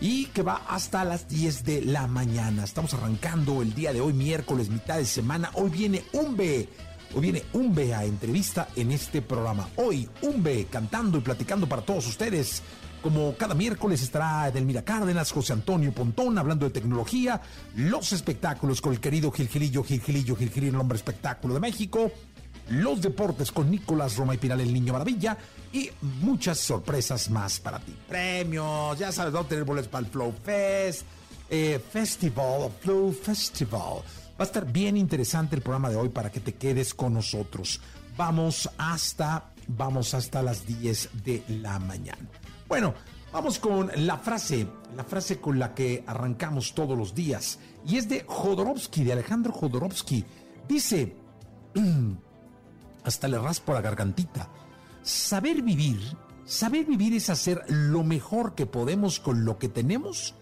Y que va hasta las 10 de la mañana. Estamos arrancando el día de hoy, miércoles, mitad de semana. Hoy viene Umbe. Hoy viene Umbe a entrevista en este programa. Hoy Umbe cantando y platicando para todos ustedes. Como cada miércoles estará Edelmira Cárdenas, José Antonio Pontón hablando de tecnología, los espectáculos con el querido Gilgilillo, Gilgilillo, Gilgilillo, el hombre espectáculo de México, los deportes con Nicolás Roma y Pinal, el niño maravilla, y muchas sorpresas más para ti. Premios, ya sabes, vamos a tener boletos para el Flow Fest, eh, Festival, Flow Festival. Va a estar bien interesante el programa de hoy para que te quedes con nosotros. Vamos hasta, vamos hasta las 10 de la mañana. Bueno, vamos con la frase, la frase con la que arrancamos todos los días. Y es de Jodorowsky, de Alejandro Jodorowsky. Dice, hasta le raspo la gargantita. Saber vivir, saber vivir es hacer lo mejor que podemos con lo que tenemos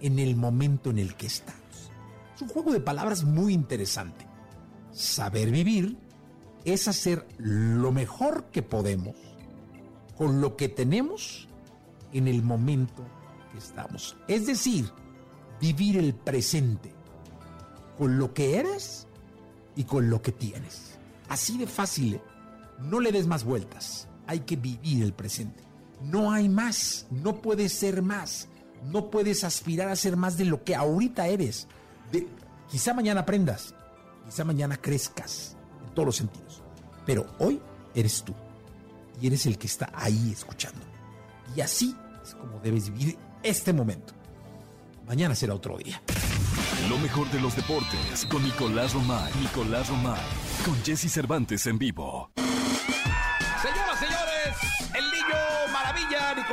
en el momento en el que estamos. Es un juego de palabras muy interesante. Saber vivir es hacer lo mejor que podemos con lo que tenemos en el momento que estamos. Es decir, vivir el presente con lo que eres y con lo que tienes. Así de fácil. ¿eh? No le des más vueltas. Hay que vivir el presente. No hay más. No puedes ser más. No puedes aspirar a ser más de lo que ahorita eres. De, quizá mañana aprendas. Quizá mañana crezcas en todos los sentidos. Pero hoy eres tú. Y eres el que está ahí escuchando. Y así es como debes vivir este momento. Mañana será otro día. Lo mejor de los deportes con Nicolás Romay. Nicolás Romay. Con Jesse Cervantes en vivo.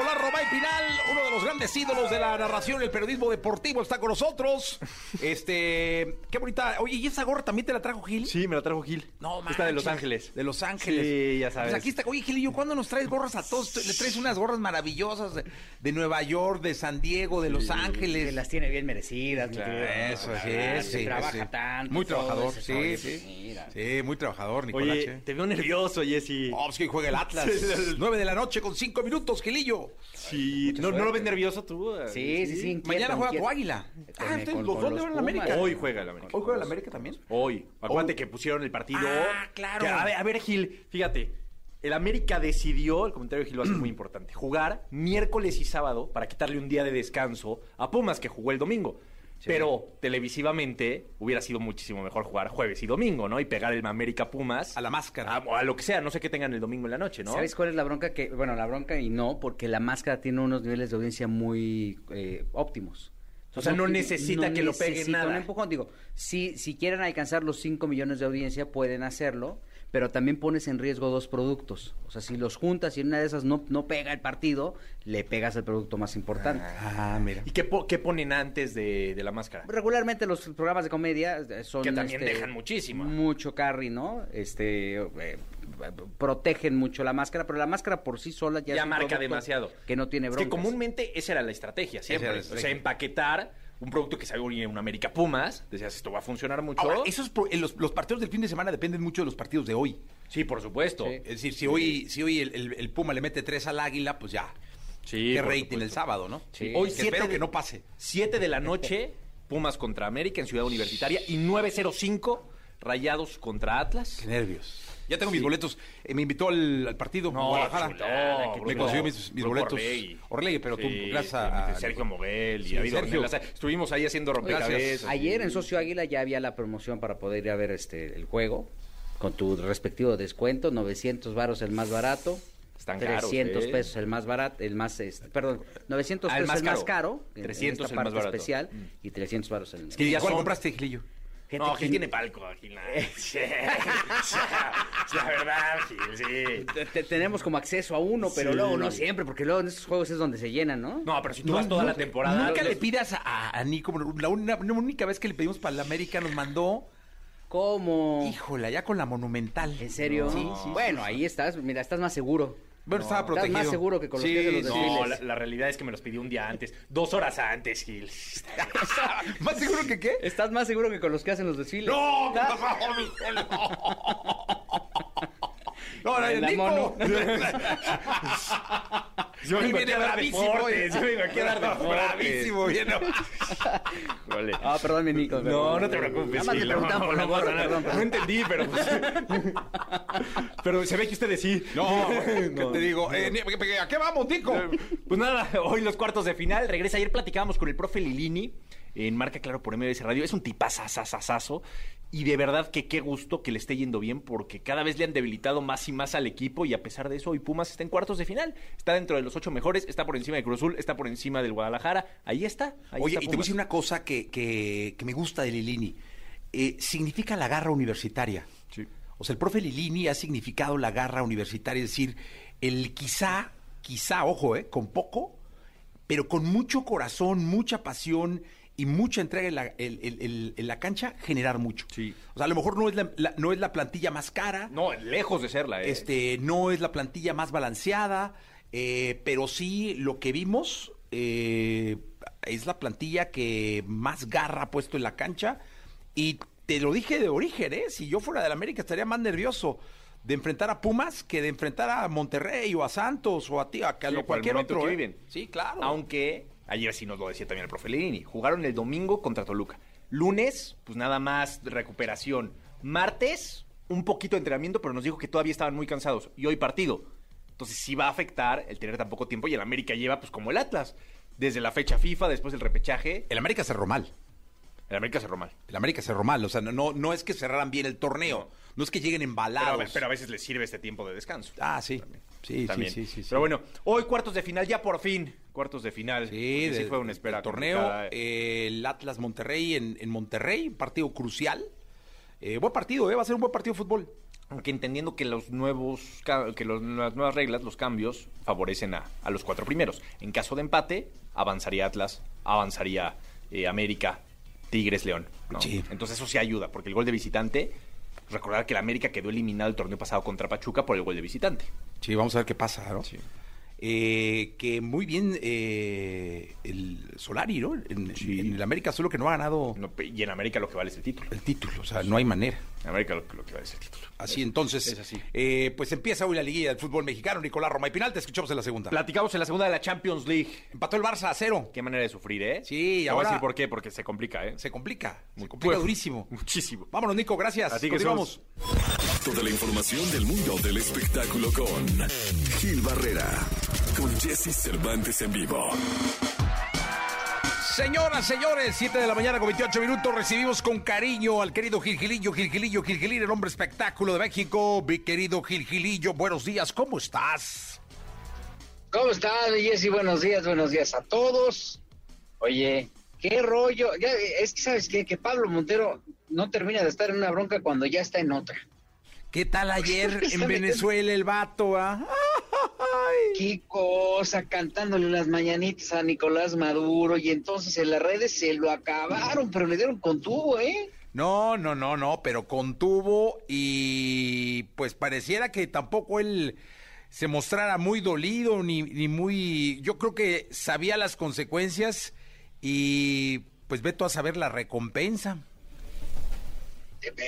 la roba y final de los grandes ídolos de la narración y el periodismo deportivo, está con nosotros. Este, qué bonita. Oye, ¿y esa gorra también te la trajo Gil? Sí, me la trajo Gil. No, Está de Los manches. Ángeles. De Los Ángeles. Sí, ya sabes. Pues aquí está. Oye, Gilillo, ¿cuándo nos traes gorras a todos? Le traes unas gorras maravillosas de, de Nueva York, de San Diego, de Los Ángeles. Que las tiene bien merecidas. mi Claro, querido. eso, sí, Ah, sí, que trabaja sí. tanto. Muy trabajador, sí, sí. pues mira. Sí, muy trabajador, Nicolás. Oye, te veo nervioso, Jessy. Oh, pues que juega el Atlas. 9 de la noche con 5 minutos, Gilillo. Sí, ¿no, ¿no lo ves nervioso tú? Sí, sí, sí. inquieto, Mañana juega águila. Con- Ah, entonces con- los con dos le van a la. América. Hoy juega el América. ¿Hoy juega la América también? Hoy. Acuérdate que pusieron el partido. Ah, claro. Que, a, ver, a ver, Gil, fíjate. El América decidió, el comentario de Gil va a ser muy importante, jugar miércoles y sábado para quitarle un día de descanso a Pumas que jugó el domingo. Pero televisivamente hubiera sido muchísimo mejor jugar jueves y domingo, ¿no? Y pegar el América Pumas A la máscara. a, o a lo que sea, no sé qué tengan el domingo en la noche, ¿no? ¿Sabes cuál es la bronca? que Bueno, la bronca y no, porque la máscara tiene unos niveles de audiencia muy eh, óptimos. O sea, no necesita que lo peguen nada. un empujón. Digo, si, si quieren alcanzar los 5 millones de audiencia, pueden hacerlo, pero también pones en riesgo dos productos. O sea, si los juntas y en una de esas no, no pega el partido, le pegas al producto más importante. Ah, mira. ¿Y qué, po- qué ponen antes de, de la máscara? Regularmente los programas de comedia eh, son... Que también dejan muchísimo. Mucho carry, ¿no? Este... eh, protegen mucho la máscara, pero la máscara por sí sola ya, Ya marca demasiado. Que no tiene Es que comúnmente esa era la estrategia, siempre. era la O sea, empaquetar un producto que salió en un América Pumas. Decías, esto va a funcionar mucho. Ahora, esos eh, los, los partidos del fin de semana dependen mucho de los partidos de hoy. Sí, por supuesto. Sí. Es decir, si hoy, si hoy el, el- el Puma le mete tres al Águila, pues ya. Sí, Qué rating supuesto. el sábado, ¿no? Sí. Hoy siete espero de- que no pase. 7 de la noche, Pumas contra América en Ciudad Universitaria. Y 9.05, Rayados contra Atlas. Qué nervios. Ya tengo mis boletos. Eh, me invitó al, al partido No, Guadalajara. chulada, me consiguió mis, boletos. Orlegui. Orlegui, pero tú, gracias a... Sergio Moguel y Sí, David Sergio. Estuvimos ahí haciendo rompecabezas. Ayer en Socio Águila ya había la promoción para poder ir a ver este el juego con tu respectivo descuento, 900 varos el más barato. Están caros, 300 ¿eh? pesos el más barato, el más, este, perdón, 900 Ah, el pesos el más más caro. caro, en- 300 en esta el más barato. especial y 300 varos el que ya ¿Cuál son- compraste, Gilillo? No, que- Gil tiene palco, Gil. Sí. La verdad, Gil, sí. te- te- tenemos como acceso a uno, pero Sí. luego no siempre, porque luego en estos juegos es donde se llenan, ¿no? No, pero si tú vas toda la temporada. Nunca los- le pidas a, a Nico, la, una- la única vez que le pedimos para la América nos mandó, ¿Cómo? híjole, allá con la Monumental. ¿En serio? Sí, sí. bueno, ahí estás, mira, estás más seguro. Bueno, estaba Estás más seguro que con los Sí, que hacen los no, desfiles. No, la, la realidad es que me los pidió un día antes. Dos horas antes, Gil. ¿Más seguro que qué? Estás más seguro que con los que hacen los desfiles. ¡No! ¿Qué pasó, Miguel? No, no, La Nico. mono. Yo vengo viene bravísimo. deportes, yo vengo aquí a dar deportes. Bravísimo, viene. Vale. Ah, perdón, mi Nico. No, perdón. no te preocupes. Nada más te preguntaban no, por la no gorra, entendí, pero pues, Pero se ve que ustedes sí. No, ¿qué te digo? Eh, ¿A qué vamos, Nico? Pues nada, hoy los cuartos de final. Regresa. Ayer platicábamos con el profe Lilini en Marca Claro por MBS Radio. Es un tipazazazazazo. Y de verdad que qué gusto que le esté yendo bien porque cada vez le han debilitado más y más al equipo y a pesar de eso hoy Pumas está en cuartos de final. Está dentro de los ocho mejores, está por encima de Cruz Azul, está por encima del Guadalajara. Ahí está. ahí Oye, está y te voy a decir una cosa que, que- que me gusta de Lilini. Eh, significa la garra universitaria. Sí. O sea, el profe Lilini ha significado la garra universitaria, es decir, el quizá, quizá, ojo, eh, con poco, pero con mucho corazón, mucha pasión y mucha entrega en la, el- el- el- en la cancha, generar mucho. Sí. O sea, a lo mejor no es la, la- no es la plantilla más cara, No, lejos de serla, ¿eh? este, no es la plantilla más balanceada, eh, pero sí lo que vimos eh, es la plantilla que más garra ha puesto en la cancha. Y te lo dije de origen, ¿eh? Si yo fuera del América estaría más nervioso de enfrentar a Pumas que de enfrentar a Monterrey o a Santos o a, ti, a, Sí, cualquier otro. que ¿eh? viven. Sí, claro. Aunque ayer sí nos lo decía también el profe Lini. Jugaron el domingo contra Toluca. Lunes, pues nada más recuperación. Martes, un poquito de entrenamiento, pero nos dijo que todavía estaban muy cansados. Y hoy partido. Entonces sí va a afectar el tener tan poco tiempo. Y el América lleva, pues como el Atlas. Desde la fecha FIFA, después del repechaje, el América cerró mal. el América cerró mal. El América cerró mal. O sea, no, no, no es que cerraran bien el torneo. No es que lleguen Pero, embalados. a- pero a veces les sirve este tiempo de descanso. Ah, sí. Sí, También. sí, sí. Pero bueno, hoy cuartos de final, ya por fin. Cuartos de final. Sí, Porque sí de- fue una espera. torneo, eh, el Atlas Monterrey en, en Monterrey, un partido crucial. Eh, buen partido, eh, va a ser un buen partido de fútbol. Aunque entendiendo que los nuevos que los- las nuevas reglas, los cambios, favorecen a, a los cuatro primeros. En caso de empate, avanzaría Atlas, avanzaría eh, América, Tigres, León. ¿no? Sí. Entonces eso sí ayuda, porque el gol de visitante, recordar que el América quedó eliminado el torneo pasado contra Pachuca por el gol de visitante. Sí, vamos a ver qué pasa, ¿no? Sí. Eh, que muy bien eh, el Solari, ¿no? En, en el América solo que no ha ganado No, y en América lo que vale es el título. el título, o sea, no hay manera. En América lo, lo que vale es el título. Así entonces, es así. eh, pues empieza hoy la liguilla del fútbol mexicano. Nicolás Roma y Pinal, te escuchamos en la segunda. Platicamos en la segunda de la Champions League. Empató el Barça a cero. Qué manera de sufrir, ¿eh? Sí, y Te voy ahora- a decir por qué, porque se complica, ¿eh? Se complica, se Muy- complica Pues, durísimo. Muchísimo. Vámonos, Nico, gracias. Así que Continuamos. Toda la información del mundo del espectáculo con Gil Barrera, con Jesse Cervantes en vivo. Señoras, señores, 7 de la mañana con 28 minutos. Recibimos con cariño al querido Gilgilillo, Gilgilillo, Gilgilillo, el hombre espectáculo de México. Mi querido Gilgilillo, buenos días, ¿cómo estás? ¿Cómo están, Jessy? Buenos días, buenos días a todos. Oye, qué rollo. Ya, es que, ¿sabes qué? Que Pablo Montero no termina de estar en una bronca cuando ya está en otra. ¿Qué tal ayer en. Venezuela el vato? ah? Ay. Qué cosa, cantándole las mañanitas a Nicolás Maduro. Y entonces en las redes se lo acabaron, pero le dieron con tubo, ¿eh? No, no, no, no, pero contuvo y pues pareciera que tampoco él se mostrara muy dolido ni, ni muy... Yo creo que sabía las consecuencias y pues veto a saber la recompensa.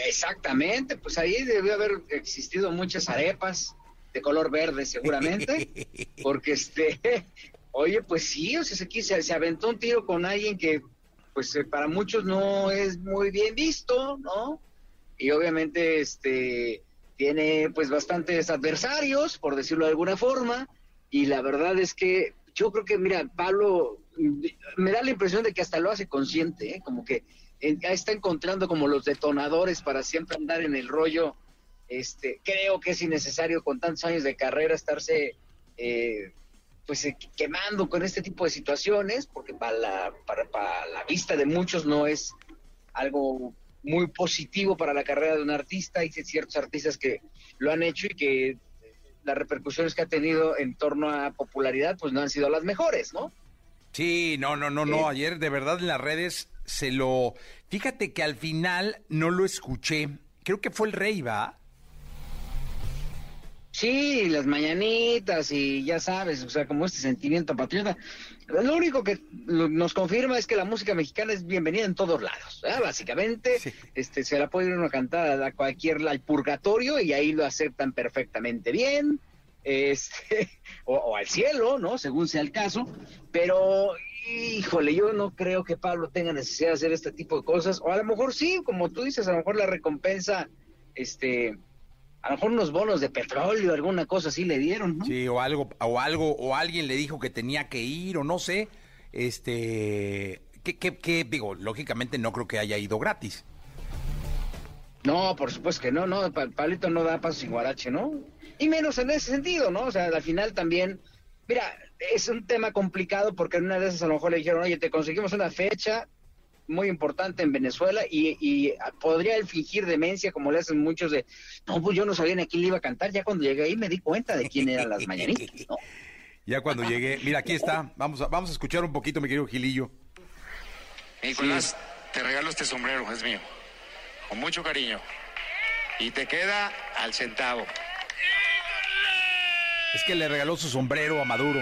Exactamente, pues ahí debió haber existido muchas arepas de color verde seguramente, porque este, oye, pues sí, o sea, se, quiso- se aventó un tiro con alguien que pues eh, para muchos no es muy bien visto, ¿no? Y obviamente, este, tiene pues bastantes adversarios, por decirlo de alguna forma, y la verdad es que yo creo que, mira, Pablo me da la impresión de que hasta lo hace consciente, ¿eh? como que está encontrando como los detonadores para siempre andar en el rollo. Este, creo que es innecesario con tantos años de carrera estarse eh, pues eh, quemando con este tipo de situaciones, porque para la, para, para la vista de muchos no es algo muy positivo para la carrera de un artista. Hay ciertos artistas que lo han hecho y que las repercusiones que ha tenido en torno a popularidad pues no han sido las mejores, ¿no? Sí, no, no, no, no. Ayer de verdad en las redes se lo... Fíjate que al final no lo escuché. Creo que fue el rey, ¿va? Sí, las mañanitas y ya sabes, o sea, como este sentimiento patriota. Lo único que nos confirma es que la música mexicana es bienvenida en todos lados. Básicamente, este, se la puede ir uno a cantar a cualquier al purgatorio y ahí lo aceptan perfectamente bien. Este, o, al cielo, ¿no? Según sea el caso. Pero, híjole, yo no creo que Pablo tenga necesidad de hacer este tipo de cosas. O a lo mejor sí, como tú dices, a lo mejor la recompensa, este a lo mejor unos bonos de petróleo, alguna cosa así le dieron, ¿no? Sí, o algo, o algo, o alguien le dijo que tenía que ir, o no sé, este, ¿qué, qué, digo? Lógicamente no creo que haya ido gratis. No, por supuesto que no, no, Pablito no da paso sin guarache, ¿no? Y menos en ese sentido, ¿no? O sea, al final también, mira, es un tema complicado porque en una de esas a lo mejor le dijeron, oye, te conseguimos una fecha, muy importante en Venezuela y, podría él fingir demencia como le hacen muchos de, no, pues yo no sabía ni a quién le iba a cantar, ya cuando llegué ahí me di cuenta de quién eran las mañanitas, Ya cuando llegué, mira, aquí está, vamos a, vamos a escuchar un poquito, mi querido Gilillo. Nicolás, te regalo este sombrero, es mío, con mucho cariño, y te queda al centavo. Es que le regaló su sombrero a Maduro.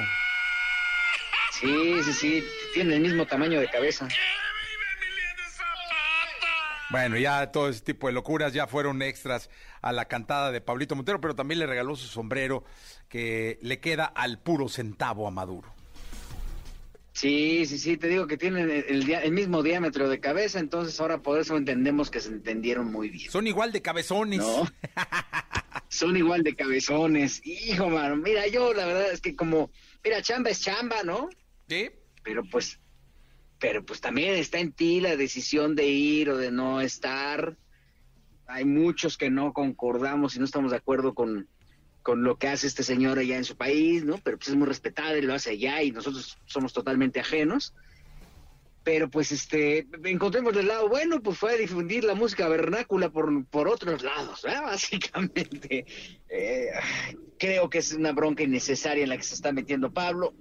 Sí, sí, sí, tiene el mismo tamaño de cabeza. Bueno, ya todo ese tipo de locuras ya fueron extras a la cantada de Pablito Montero, pero también le regaló su sombrero que le queda al puro centavo a Maduro. Sí, sí, sí, te digo que tienen el, mismo diámetro de cabeza, entonces ahora por eso entendemos que se entendieron muy bien. Son igual de cabezones. ¿No? Son igual de cabezones. Hijo, mano, mira, yo la verdad es que como, mira, chamba es chamba, ¿no? Sí. Pero pues pero pues también está en ti la decisión de ir o de no estar. Hay muchos que no concordamos y no estamos de acuerdo con, con lo que hace este señor allá en su país, ¿no? Pero pues es muy respetable, lo hace allá y nosotros somos totalmente ajenos. Pero pues este, encontremos el lado bueno, pues fue a difundir la música vernácula por, por otros lados, básicamente. Eh, creo que es una bronca innecesaria en la que se está metiendo Pablo.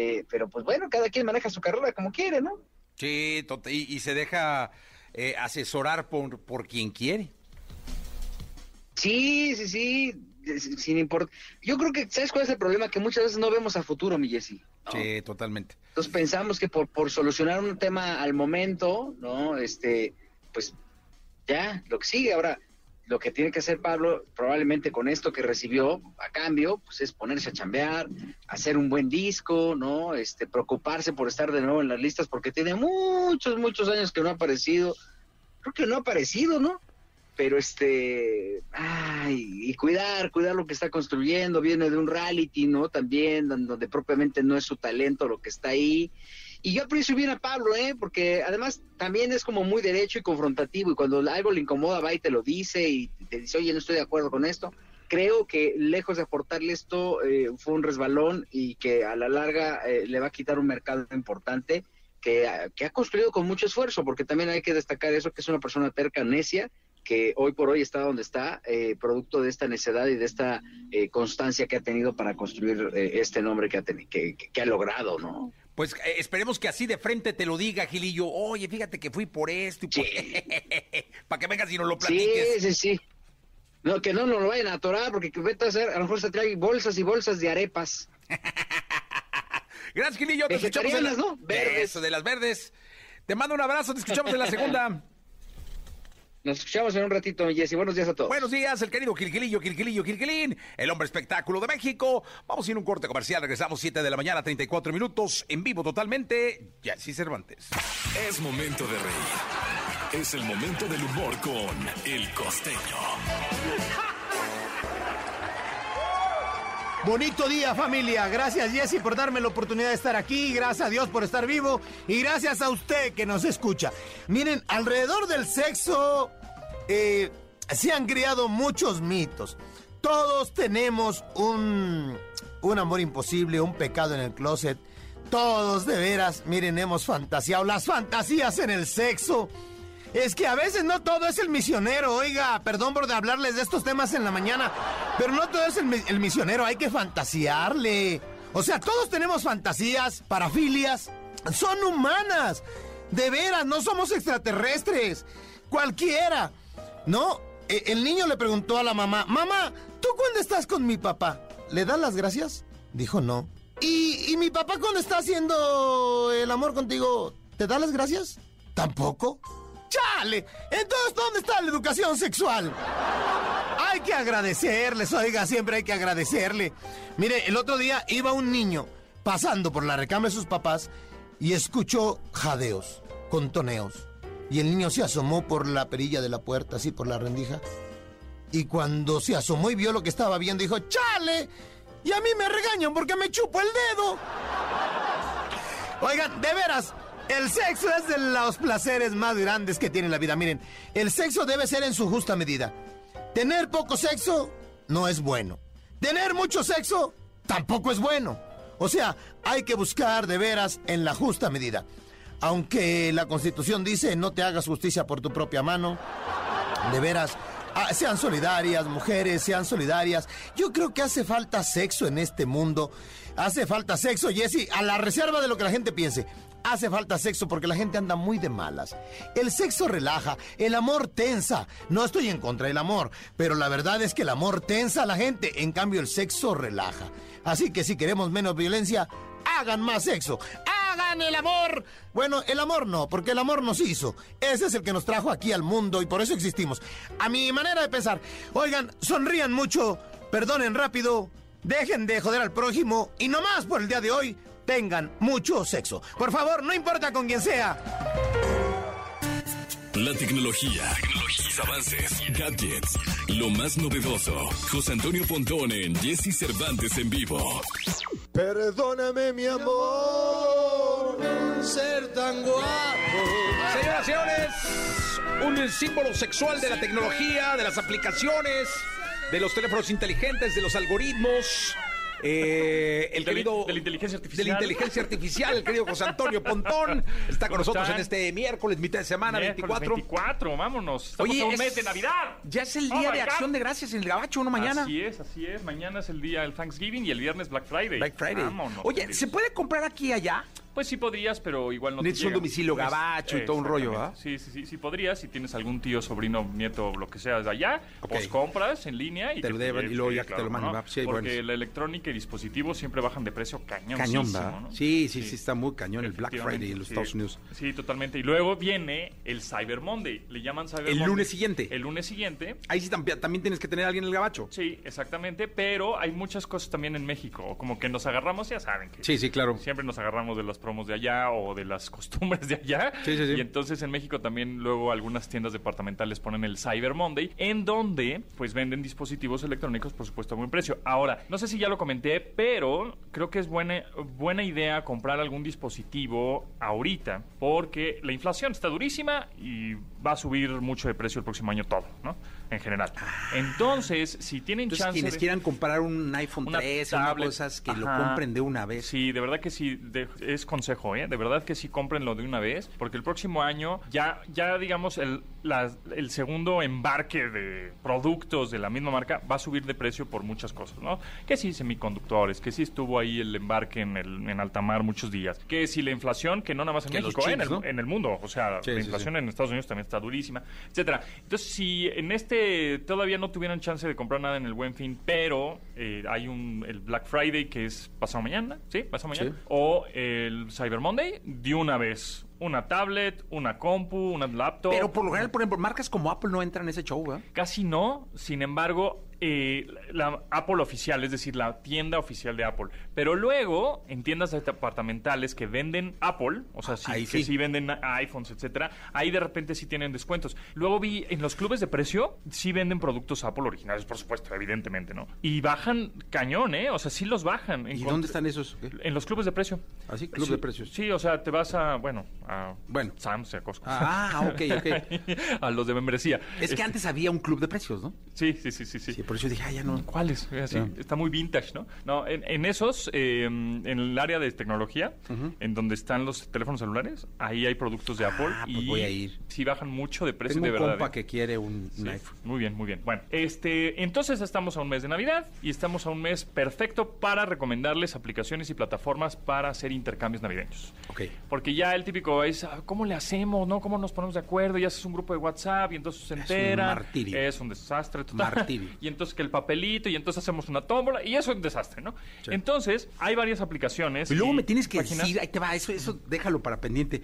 Eh, pero pues bueno, cada quien maneja su carrera como quiere, ¿no? Sí, y, se deja eh, asesorar por, por quien quiere. Sí, sí, sí, sin importar. Yo creo que, ¿sabes cuál es el problema? Que muchas veces no vemos a futuro, mi Jessy. Sí, totalmente. Entonces pensamos que por, por solucionar un tema al momento, ¿no? Este, pues ya, lo que sigue. Ahora, lo que tiene que hacer Pablo, probablemente con esto que recibió a cambio, pues es ponerse a chambear, hacer un buen disco, ¿no? Este, preocuparse por estar de nuevo en las listas, porque tiene muchos, muchos años que no ha aparecido. Creo que no ha aparecido, ¿no? Pero este, ay, y cuidar, cuidar lo que está construyendo, viene de un reality, ¿no? También, donde propiamente no es su talento lo que está ahí y yo aprecio bien a Pablo, ¿eh? porque además también es como muy derecho y confrontativo y cuando algo le incomoda va y te lo dice y te dice, oye, no estoy de acuerdo con esto. Creo que lejos de aportarle esto eh, fue un resbalón y que a la larga eh, le va a quitar un mercado importante que, que, ha construido con mucho esfuerzo, porque también hay que destacar eso, que es una persona terca, necia, que hoy por hoy está donde está, eh, producto de esta necedad y de esta constancia que ha tenido para construir este nombre que ha, que, que ha logrado, ¿no? Pues eh, esperemos que así de frente te lo diga, Gilillo. Oye, fíjate que fui por esto y por... Para que vengas y nos lo platiques. Sí, sí, sí. No, que no nos lo vayan a atorar, porque vete a hacer, a lo mejor se trae bolsas y bolsas de arepas. Gracias, Gilillo. Te escuchamos en ¿no? Verdes. Eso, de las verdes. Te mando un abrazo, te escuchamos en la segunda. Nos escuchamos en un ratito, Jessy. Buenos días a todos. Buenos días, el querido Gilgilillo, Gilgilillo, Gilgilín, el hombre espectáculo de México. Vamos a ir a un corte comercial. Regresamos 7 de la mañana, 34 minutos, en vivo totalmente. Jessy Cervantes. Es momento de reír. Es el momento del humor con El Costeño. Bonito día familia, gracias Jesse por darme la oportunidad de estar aquí, gracias a Dios por estar vivo y gracias a usted que nos escucha. Miren, alrededor del sexo eh, se han creado muchos mitos. Todos tenemos un, un amor imposible, un pecado en el closet. Todos de veras, miren, hemos fantaseado las fantasías en el sexo. Es que a veces no todo es el misionero, oiga, perdón por hablarles de estos temas en la mañana, pero no todo es el, el misionero, hay que fantasearle. O sea, todos tenemos fantasías, parafilias, son humanas. De veras, no somos extraterrestres. Cualquiera. No, E- el niño le preguntó a la mamá, mamá, ¿tú cuándo estás con mi papá? ¿Le das las gracias? Dijo no. ¿Y, y mi papá cuando está haciendo el amor contigo, te da las gracias? Tampoco. ¡Chale! Entonces, ¿dónde está la educación sexual? Hay que agradecerles, oiga, siempre hay que agradecerle. Mire, el otro día iba un niño pasando por la recámara de sus papás y escuchó jadeos, contoneos. Y el niño se asomó por la perilla de la puerta, así por la rendija. Y cuando se asomó y vio lo que estaba viendo, dijo, ¡chale! Y a mí me regañan porque me chupo el dedo. Oigan, de veras, el sexo es de los placeres más grandes que tiene la vida. Miren, el sexo debe ser en su justa medida. Tener poco sexo no es bueno. Tener mucho sexo tampoco es bueno. O sea, hay que buscar de veras en la justa medida. Aunque la Constitución dice no te hagas justicia por tu propia mano, de veras, ah, sean solidarias, mujeres, sean solidarias. Yo creo que hace falta sexo en este mundo. Hace falta sexo, Jesse, a la reserva de lo que la gente piense. Hace falta sexo porque la gente anda muy de malas. El sexo relaja, el amor tensa. No estoy en contra del amor, pero la verdad es que el amor tensa a la gente, en cambio el sexo relaja. Así que si queremos menos violencia, hagan más sexo. El amor. Bueno, el amor no, porque el amor nos hizo. Ese es el que nos trajo aquí al mundo y por eso existimos. A mi manera de pensar, oigan, sonrían mucho, perdonen rápido, dejen de joder al prójimo y no más por el día de hoy, tengan mucho sexo. Por favor, no importa con quién sea. La tecnología, sus avances, gadgets, lo más novedoso. José Antonio Pontón en Jesse Cervantes en vivo. Perdóname, mi amor, ser tan guapo. Señoras y señores, un símbolo sexual de la tecnología, de las aplicaciones, de los teléfonos inteligentes, de los algoritmos. Eh, el De querido de la inteligencia artificial. de la inteligencia artificial, el querido José Antonio Pontón está con ¿Cómo nosotros están? en este miércoles, mitad de semana, Miércoles 24. 24, vámonos. Estamos Oye, a un es- mes de Navidad. Ya es el día de acción de gracias en el gabacho, ¿no? Mañana. Así es, así es. Mañana es el día del Thanksgiving y el viernes Black Friday. Black Friday. Vámonos, Oye, queridos. ¿se puede comprar aquí y allá? Pues sí podrías, pero igual no te Necesitas un domicilio gabacho y todo un rollo, exactamente. Sí, sí, sí, sí podrías. Si tienes algún tío, sobrino, nieto, lo que sea de allá, Ok. pues compras en línea y Te lo y luego ya que te lo mandan, sí hay Porque buenos. la electrónica y dispositivos siempre bajan de precio cañón. Cañón, ¿verdad? Sí, sí, sí, está muy cañón el Black Friday en los sí. Estados Unidos. Sí, totalmente. Y luego viene el Cyber Monday. Le llaman Cyber El Monday. lunes siguiente. El lunes siguiente. Ahí sí también, también tienes que tener a alguien en el gabacho. Sí, exactamente, pero hay muchas cosas también en México, como que nos agarramos, ya saben que Sí, sí, claro. siempre nos agarramos de las promos de allá o de las costumbres de allá. Sí, sí, sí. Y entonces en México también luego algunas tiendas departamentales ponen el Cyber Monday, en donde pues venden dispositivos electrónicos, por supuesto, a buen precio. Ahora, no sé si ya lo comenté, pero creo que es buena, buena idea comprar algún dispositivo ahorita, porque la inflación está durísima y va a subir mucho de precio el próximo año todo, ¿no? En general. Entonces, si tienen. Entonces, chance quienes de- quieran comprar un iPhone Una 3 o cosas que lo compren de una vez. Sí, de verdad que sí, de- es consejo, ¿eh? De verdad que sí cómprenlo de una vez, porque el próximo año ya, ya digamos, el, la- el segundo embarque de productos de la misma marca va a subir de precio por muchas cosas, ¿no? Que sí, semiconductores, que sí estuvo ahí el embarque en, el, en alta mar muchos días, que si la inflación, que no nada más en Que México, en, el, ¿no? en el mundo, o sea, Sí, la sí, inflación en Estados Unidos también está durísima, etcétera. Entonces, si en este todavía no tuvieran chance de comprar nada en el Buen Fin, pero eh, hay un el Black Friday que es pasado mañana, ¿sí? Pasado mañana. O el Cyber Monday, de una vez. Una tablet, una compu, una laptop. Pero por lo general, por ejemplo, marcas como Apple no entran en ese show, ¿verdad? Casi no, sin embargo, eh, la Apple oficial, es decir, la tienda oficial de Apple. Pero luego, en tiendas departamentales que venden Apple, o sea, sí, Ahí que sí. sí venden iPhones, etcétera, ahí de repente sí tienen descuentos. Luego vi en los clubes de precio, sí venden productos Apple originales, por supuesto, evidentemente, ¿no? Y bajan cañón, ¿eh? O sea, sí los bajan. ¿Y dónde están esos? ¿Qué? En los clubes de precio. ¿Ah, sí? Club Sí, de precios. Sí, o sea, te vas a, bueno, a Bueno. Sam's, a Costco. Ah, ok, ok. a los de membresía. Es que Este, antes había un club de precios, ¿no? Sí, sí, sí, sí. sí. Por eso dije, ah, ya no. ¿Cuáles? Así, Ah. Está muy vintage, ¿no? No, en, en esos, eh, en el área de tecnología, en donde están los teléfonos celulares, ahí hay productos de Apple Ah, pues y voy a ir. sí bajan mucho de precio Tengo de un verdad. compa ¿eh? que quiere un, un Sí, iPhone. Muy bien, muy bien. Bueno, este, entonces estamos a un mes de Navidad y estamos a un mes perfecto para recomendarles aplicaciones y plataformas para hacer intercambios navideños. Ok. Porque ya el típico es, ah, ¿cómo le hacemos? ¿No? ¿Cómo nos ponemos de acuerdo? Y haces un grupo de WhatsApp y entonces se un enteran. martirio. Es un desastre total. Martirio. y entonces que el papelito y entonces hacemos una tómbola y eso es un desastre, ¿no? Entonces, hay varias aplicaciones. Y luego y me tienes que páginas- decir, ahí te va, eso, eso déjalo para pendiente.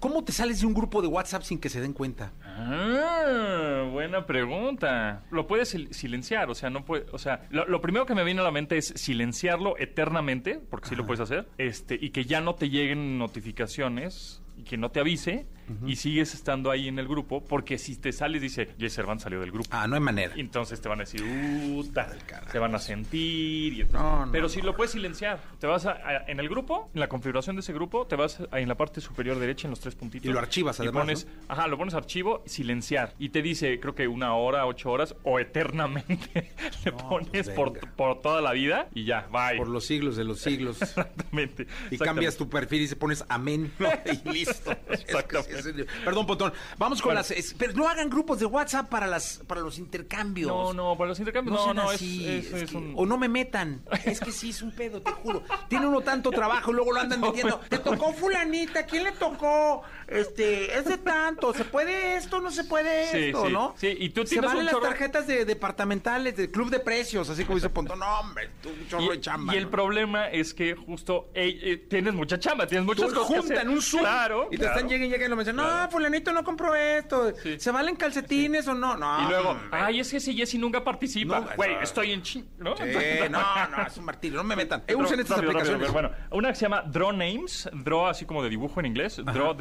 ¿Cómo te sales de un grupo de WhatsApp sin que se den cuenta? Ah, buena pregunta. Lo puedes sil- silenciar, o sea, no puede, o sea, lo, lo primero que me viene a la mente es silenciarlo eternamente, porque sí lo puedes hacer, este, y que ya no te lleguen notificaciones y que no te avise y sigues estando ahí en el grupo, porque si te sales dice, Jay Servan salió del grupo. Ah, no hay manera. Y entonces te van a decir, "Uta", carajo. se van a sentir. Y entonces- No, no, pero no. si lo puedes silenciar, te vas a, a- en el grupo, en la configuración de ese grupo, te vas a- en la parte superior derecha, en los tres puntitos. Y lo archivas, y además, pones- ¿no? Ajá, lo pones archivo, silenciar. Y te dice, creo que una hora, ocho horas, o eternamente le pones pues por, venga. por toda la vida y ya, bye. Por los siglos de los siglos. Exactamente. Y exactamente. cambias tu perfil y se pones amén. y listo. Exactamente. Perdón, Pontón. Vamos con Bueno. las. es- pero no hagan grupos de WhatsApp para las para los intercambios. No, no, para los intercambios, no, no, es, así, es- es es que- un... O no me metan. Es que sí es un pedo, te juro. Tiene uno tanto trabajo y luego lo andan metiendo. Te tocó fulanita, ¿quién le tocó? Este, es de tanto. ¿Se puede esto? ¿No se puede Sí, esto? sí, ¿no? sí, y tú Se tienes valen un las chorro- tarjetas de departamentales, de club de precios, así como dice Pontón. No, hombre, tú un chorro de Y, chamba. y el ¿no? problema es que justo eh, tienes mucha chamba, tienes muchas Tú cosas juntan un Zoom Claro. y te claro. están lleguen y lleguen y lo mencionan. No, Claro. fulanito no compró esto. Sí. ¿Se valen calcetines o no? No. Y luego, hombre. ay, es que si Jessy nunca participa. No, Güey, no. estoy en ching, ¿no? No, no, es un martirio, no me metan. Usen estas aplicaciones. Bueno, una que se llama Draw Names, Draw así como de dibujo en inglés, Draw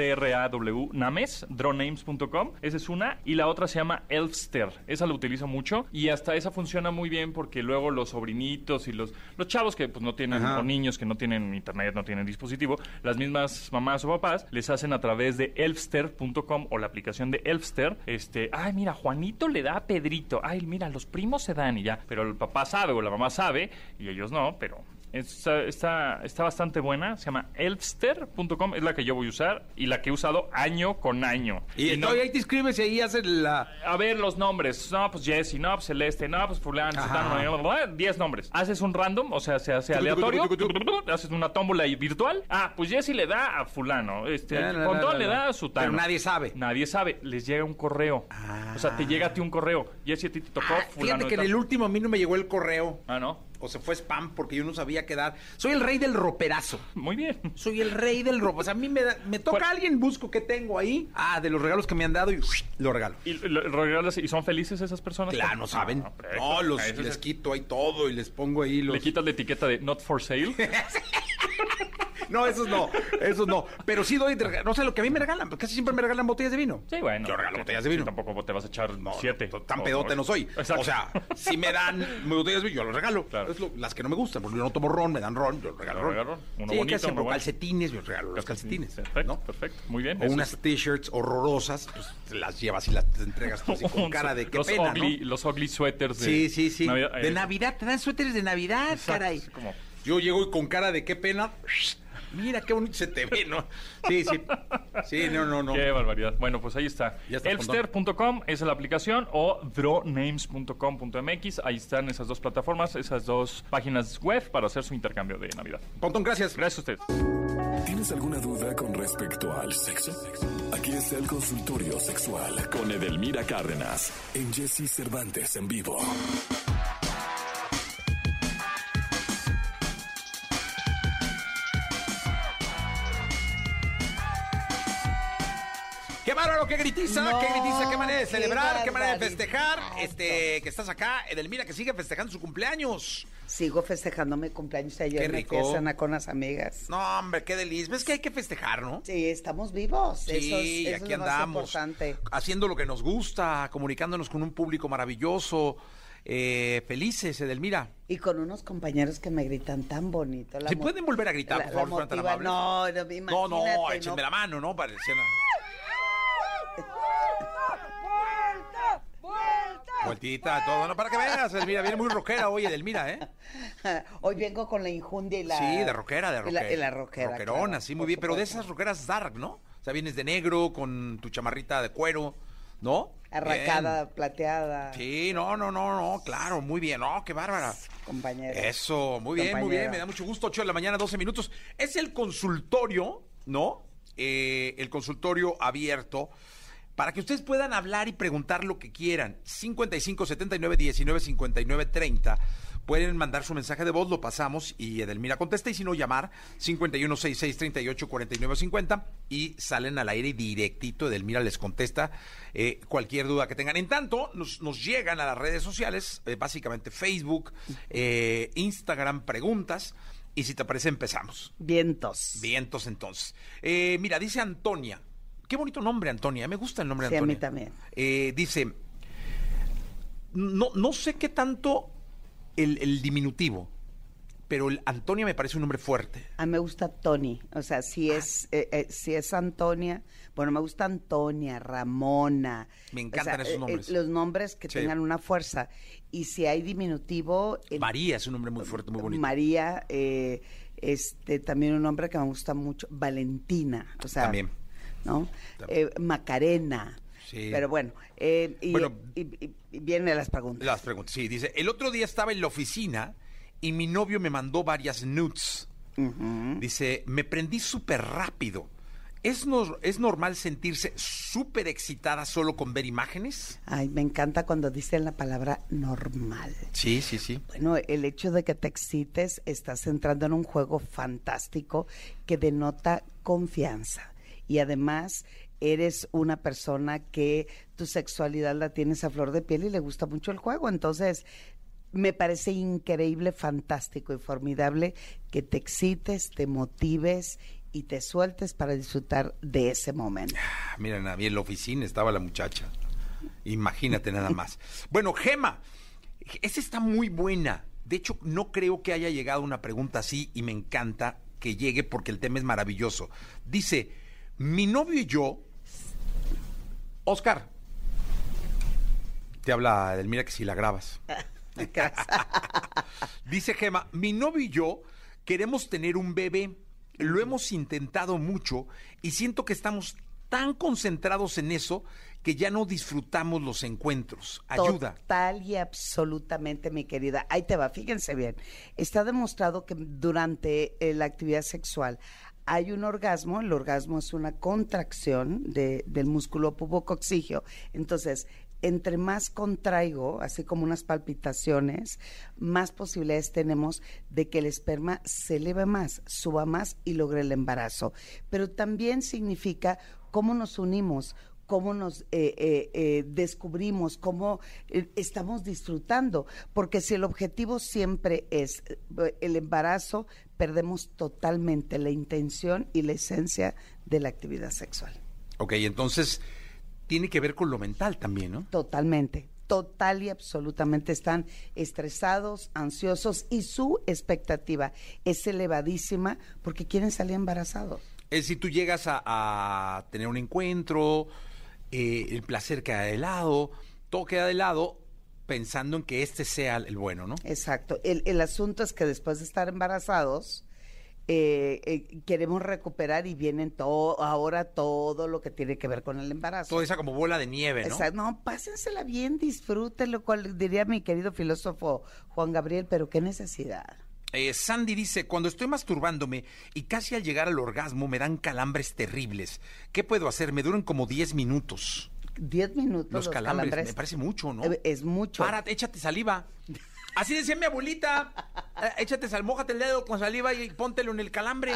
Names, drawnames.com, esa es una, y la otra se llama Elfster, esa la utilizo mucho, y hasta esa funciona muy bien porque luego los sobrinitos y los, los chavos que pues no tienen, Ajá. o niños que no tienen internet, no tienen dispositivo, las mismas mamás o papás les hacen a través de elfster.com o la aplicación de Elfster, este, ay, mira, Juanito le da a Pedrito, ay, mira, los primos se dan y ya, pero el papá sabe o la mamá sabe y ellos no, pero Está, está, está bastante buena, se llama elfster.com, es la que yo voy a usar y la que he usado año con año. Y, no- no, ahí te inscribes y ahí haces la... a ver los nombres. No, pues Jesse, no, pues Celeste, no, pues fulano, Ajá. sutano, bla, bla, bla, 10 nombres. Haces un random, o sea, se hace aleatorio. Haces una tómbola virtual. Ah, pues Jesse le da a fulano. Este, Pontón le da a sutano. Pero nadie sabe. Nadie sabe. Les llega un correo. O sea, te llega a ti un correo. Jesse, a ti te tocó Ah, fulano. fíjate que en el último a mí no me llegó el correo. Ah, no. O se fue spam porque yo no sabía qué dar. Soy el rey del roperazo. Muy bien. Soy el rey del robo. O sea, a mí me, da- me toca ¿Cuál? alguien, busco qué tengo ahí. Ah, de los regalos que me han dado y lo regalo. ¿Y, lo- lo regalas- ¿y son felices esas personas? Claro, no saben. Ah. No, los, es les quito ahí todo y les pongo ahí los... Le quitas la etiqueta de not for sale. No, esos no, esos no. Pero sí doy, no sé, lo que a mí me regalan, porque casi siempre me regalan botellas de vino. Sí, bueno. Yo regalo botellas de vino. sí, tampoco te vas a echar No, siete. no, tan pedote no soy. Exacto. O sea, si me dan botellas de vino, yo los regalo. Claro. Lo- las que no me gustan, porque yo no tomo ron, me dan ron, yo regalo ron. regalo ron. Uno sí, bonito, ¿qué hacen? uno calcetines, yo regalo los calcetines. Perfecto, ¿no? perfecto. Muy bien. O unas t-shirts horrorosas, pues las llevas y las entregas tú así con cara de qué los pena, ugly. Los ugly sweaters de Sí, sí, sí. Navidad. de Eh, Navidad, te dan suéteres de Navidad, exacto, caray. como- Yo llego y con cara de qué pena. Mira qué bonito se te ve, ¿no? Sí, sí. Sí, no, no, no. Qué barbaridad. Bueno, pues ahí está. Está, Elfster.com es la aplicación o drawnames.com.mx. Ahí están esas dos plataformas, esas dos páginas web para hacer su intercambio de Navidad. Pontón, gracias. Gracias a ustedes. ¿Tienes alguna duda con respecto al sexo? Aquí está el consultorio sexual con Edelmira Cárdenas en Jesse Cervantes en vivo. Bárbaro, qué gritiza, No, qué gritiza, qué manera de celebrar, qué manera de festejar. Este, que estás acá, Edelmira, que sigue festejando su cumpleaños. Sigo festejando mi cumpleaños ayer. Qué rico. cenar con las amigas. No, hombre, qué delicia. ¿Ves que hay que festejar, no? Sí, estamos vivos. Sí, eso es, y eso aquí es lo más andamos. importante. Haciendo lo que nos gusta, comunicándonos con un público maravilloso. eh, felices, Edelmira. Y con unos compañeros que me gritan tan bonito. La ¿Se pueden volver a gritar, la- por favor, tan amables? No, no, No, no, imagínate, échenme la mano, ¿no? Pareciera... Vueltita, todo, ¿no? Para que veas, Edelmira, viene muy rockera hoy, Edelmira, ¿eh? Hoy vengo con la injundia y la... Sí, de rockera, de rockera. la, y la rockera, Rockerona, claro, sí, muy bien. Pero de esas rockeras dark, ¿no? O sea, vienes de negro con tu chamarrita de cuero, ¿no? Arracada, plateada. Sí, no, no, no, no, claro, muy bien. No, qué bárbara. Compañera. Eso, muy bien, muy bien. Me da mucho gusto. 8 de la mañana, 12 minutos. Es el consultorio, ¿no? Eh, el consultorio abierto para que ustedes puedan hablar y preguntar lo que quieran. 55 79 19 59 30. Pueden mandar su mensaje de voz, lo pasamos y Edelmira contesta. Y si no, llamar 51 66 38 49 50 y salen al aire directito. Edelmira les contesta eh, cualquier duda que tengan. En tanto, nos, nos llegan a las redes sociales, eh, básicamente Facebook, eh, Instagram, preguntas. Y si te parece, empezamos. Vientos. Vientos entonces. Mira, dice Antonia. Qué bonito nombre, Antonia. Me gusta el nombre Sí, a Antonia. mí también. Eh, dice, no, no sé qué tanto el, el diminutivo, pero el Antonia me parece un nombre fuerte. A mí me gusta Tony, o sea, si Ah. es eh, eh, si es Antonia, bueno, me gusta Antonia, Ramona. Me o encantan sea, esos eh, eh, nombres. los nombres que Sí. tengan una fuerza. Y si hay diminutivo... María es un nombre muy fuerte, muy bonito. María, eh, este, también un nombre que me gusta mucho, Valentina, o sea... También. ¿No? Eh, Macarena. Sí. Pero bueno, eh, y, Bueno. y- y- y vienen las preguntas. Las preguntas, sí, dice, el otro día estaba en la oficina y mi novio me mandó varias nudes. Dice, me prendí súper rápido. ¿Es, nor- ¿Es normal sentirse súper excitada solo con ver imágenes? Ay, me encanta cuando dicen la palabra normal. Sí, sí, sí. Bueno, el hecho de que te excites, estás entrando en un juego fantástico que denota confianza. Y además, eres una persona que tu sexualidad la tienes a flor de piel y le gusta mucho el juego. Entonces, me parece increíble, fantástico y formidable que te excites, te motives y te sueltes para disfrutar de ese momento. Ah, Mira, Navi, en la oficina estaba la muchacha. Imagínate nada más. Bueno, Gema, esa está muy buena. De hecho, no creo que haya llegado una pregunta así y me encanta que llegue porque el tema es maravilloso. Dice, mi novio y yo... Oscar. Te habla Edelmira que si la grabas. Dice Gema, mi novio y yo queremos tener un bebé. Lo hemos intentado mucho y siento que estamos tan concentrados en eso que ya no disfrutamos los encuentros. Ayuda. Total y absolutamente, mi querida. Ahí te va, fíjense bien. Está demostrado que durante eh, la actividad sexual hay un orgasmo. El orgasmo es una contracción de- del músculo pubocoxigio. Entonces, entre más contraigo, así como unas palpitaciones, más posibilidades tenemos de que el esperma se eleve más, suba más y logre el embarazo. Pero también significa cómo nos unimos, cómo nos eh, eh, eh, descubrimos, cómo estamos disfrutando. Porque si el objetivo siempre es el embarazo, perdemos totalmente la intención y la esencia de la actividad sexual. Ok, entonces tiene que ver con lo mental también, ¿no? Totalmente. Total y absolutamente están estresados, ansiosos y su expectativa es elevadísima porque quieren salir embarazados. Es si tú llegas a, a tener un encuentro, eh, el placer queda de lado, todo queda de lado pensando en que este sea el bueno, ¿no? Exacto. El, el asunto es que después de estar embarazados, eh, eh, queremos recuperar y vienen todo, ahora todo lo que tiene que ver con el embarazo. Toda esa como bola de nieve, ¿no? Exacto. No, pásensela bien, disfrútenlo, cual diría mi querido filósofo Juan Gabriel, pero qué necesidad. Eh, Sandy dice, cuando estoy masturbándome y casi al llegar al orgasmo me dan calambres terribles. ¿Qué puedo hacer? Me duran como 10 minutos. Diez minutos. Los, los calambres, calambres. me parece mucho, ¿no? Eh, Es mucho. Párate, échate saliva. Así decía mi abuelita. Eh, Échate sal, mójate el dedo con saliva y póntelo en el calambre.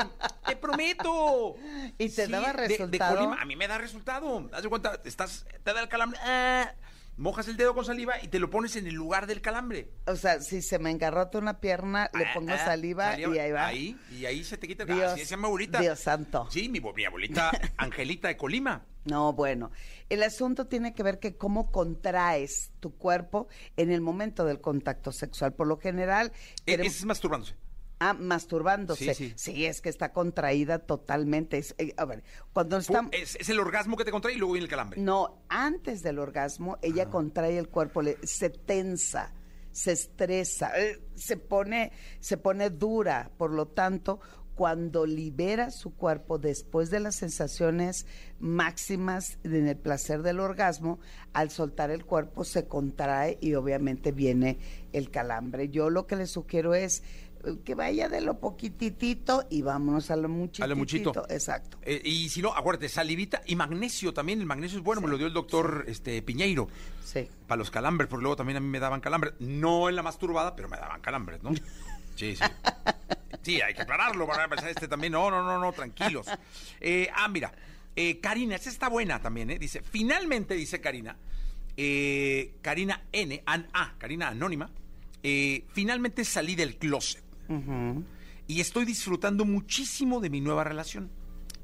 Te prometo. ¿Y te daba de- de resultado? Colima, a mí me da resultado. Haz de cuenta, estás, te da el calambre. ah, mojas el dedo con saliva y te lo pones en el lugar del calambre. O sea, si se me engarrota una pierna, le Ah, pongo ah, saliva, y ahí va. Ahí, y ahí se te quita el Dios, Así decía mi abuelita. Dios santo. Sí, mi, mi abuelita Angelita de Colima. No, bueno, el asunto tiene que ver que cómo contraes tu cuerpo en el momento del contacto sexual. Por lo general, E- queremos- es masturbándose. ah, masturbándose. Sí, Sí, sí. es que está contraída totalmente. Es- eh, a ver, cuando estamos... Es, es el orgasmo que te contrae y luego viene el calambre. No, antes del orgasmo, ella Ah. contrae el cuerpo, le- se tensa, se estresa, eh, se pone, se pone dura. Por lo tanto, cuando libera su cuerpo después de las sensaciones máximas en el placer del orgasmo, al soltar el cuerpo se contrae y obviamente viene el calambre. Yo lo que le sugiero es eh, que vaya de lo poquitito y vámonos a lo muchitito. A lo muchito. Exacto. Eh, y si no, acuérdate, salivita y magnesio también. El magnesio es bueno, me lo dio el doctor este, Piñeiro. Sí. Para los calambres, porque luego también a mí me daban calambres. No en la masturbada, pero me daban calambres, ¿no? Sí, sí. Sí, hay que aclararlo. Van a pensar este también. No, no, no, no, tranquilos. Eh, ah, mira. eh, Karina, esta está buena también, ¿eh? Dice, finalmente, dice Karina, eh, Karina N, an, ah, Karina Anónima, finalmente salí del closet y estoy disfrutando muchísimo de mi nueva relación.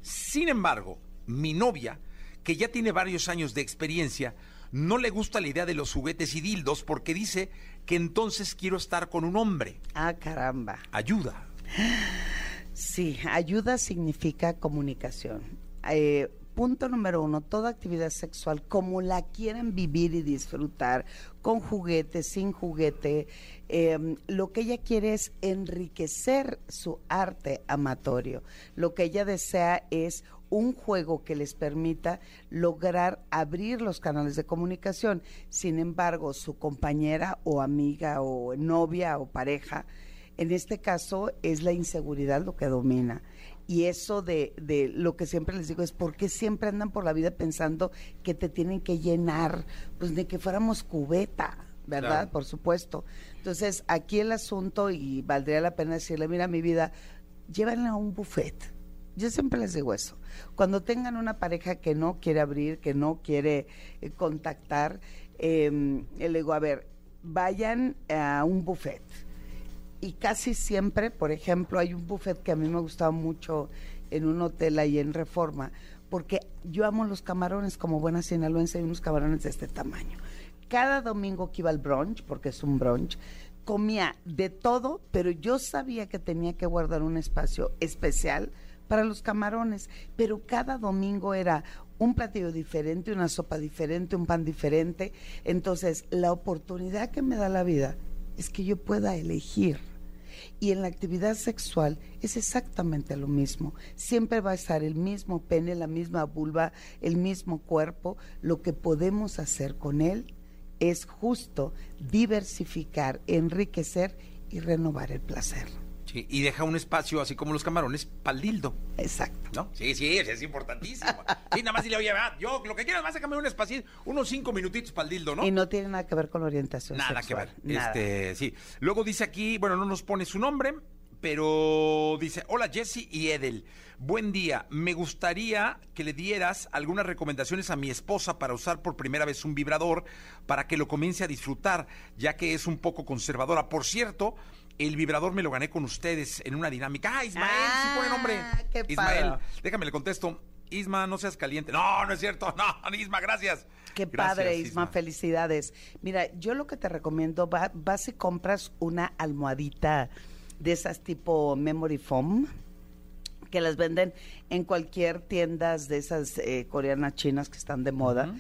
Sin embargo, mi novia, que ya tiene varios años de experiencia, no le gusta la idea de los juguetes y dildos porque dice que entonces quiero estar con un hombre. Ah, caramba. Ayuda. Sí, ayuda significa comunicación. Eh, punto número uno, toda actividad sexual, como la quieran vivir y disfrutar, con juguete, sin juguete, eh, lo que ella quiere es enriquecer su arte amatorio. Lo que ella desea es un juego que les permita lograr abrir los canales de comunicación. Sin embargo, su compañera o amiga o novia o pareja, en este caso es la inseguridad lo que domina. Y eso de, de lo que siempre les digo es por qué siempre andan por la vida pensando que te tienen que llenar, pues de que fuéramos cubeta, ¿verdad? Claro. Por supuesto. Entonces, aquí el asunto, y valdría la pena decirle, mira mi vida, llévenla a un buffet. Yo siempre les digo eso. Cuando tengan una pareja que no quiere abrir, que no quiere eh, contactar, eh, le digo, a ver, vayan a un buffet y casi siempre, por ejemplo, hay un buffet que a mí me gustaba mucho en un hotel ahí en Reforma, porque yo amo los camarones como buena sinaloense, hay unos camarones de este tamaño. Cada domingo que iba al brunch, porque es un brunch, comía de todo, pero yo sabía que tenía que guardar un espacio especial para los camarones, pero cada domingo era un platillo diferente, una sopa diferente, un pan diferente. Entonces, la oportunidad que me da la vida es que yo pueda elegir. Y en la actividad sexual es exactamente lo mismo. Siempre va a estar el mismo pene, la misma vulva, el mismo cuerpo. Lo que podemos hacer con él es justo diversificar, enriquecer y renovar el placer. Sí, y deja un espacio, así como los camarones, para el dildo. Exacto. ¿No? Sí, sí, es, es importantísimo. Sí, nada más dile, oye, va, yo lo que quiero es más déjame un espacio, unos cinco minutitos para el dildo, ¿no? Y no tiene nada que ver con la orientación Nada sexual. que ver. Nada. Este, sí. Luego dice aquí, bueno, no nos pone su nombre, pero dice, hola Jesse y Edel. Buen día. Me gustaría que le dieras algunas recomendaciones a mi esposa para usar por primera vez un vibrador para que lo comience a disfrutar, ya que es un poco conservadora. Por cierto, el vibrador me lo gané con ustedes en una dinámica. Ah, Ismael, sí pone nombre. Ah, qué Ismael, padre. déjame le contesto. Isma, no seas caliente. No, no es cierto. No, Isma, gracias. Qué Gracias, padre, Isma, felicidades. Mira, yo lo que te recomiendo, va- vas y compras una almohadita de esas tipo Memory Foam, que las venden en cualquier tiendas de esas eh, coreanas chinas que están de moda,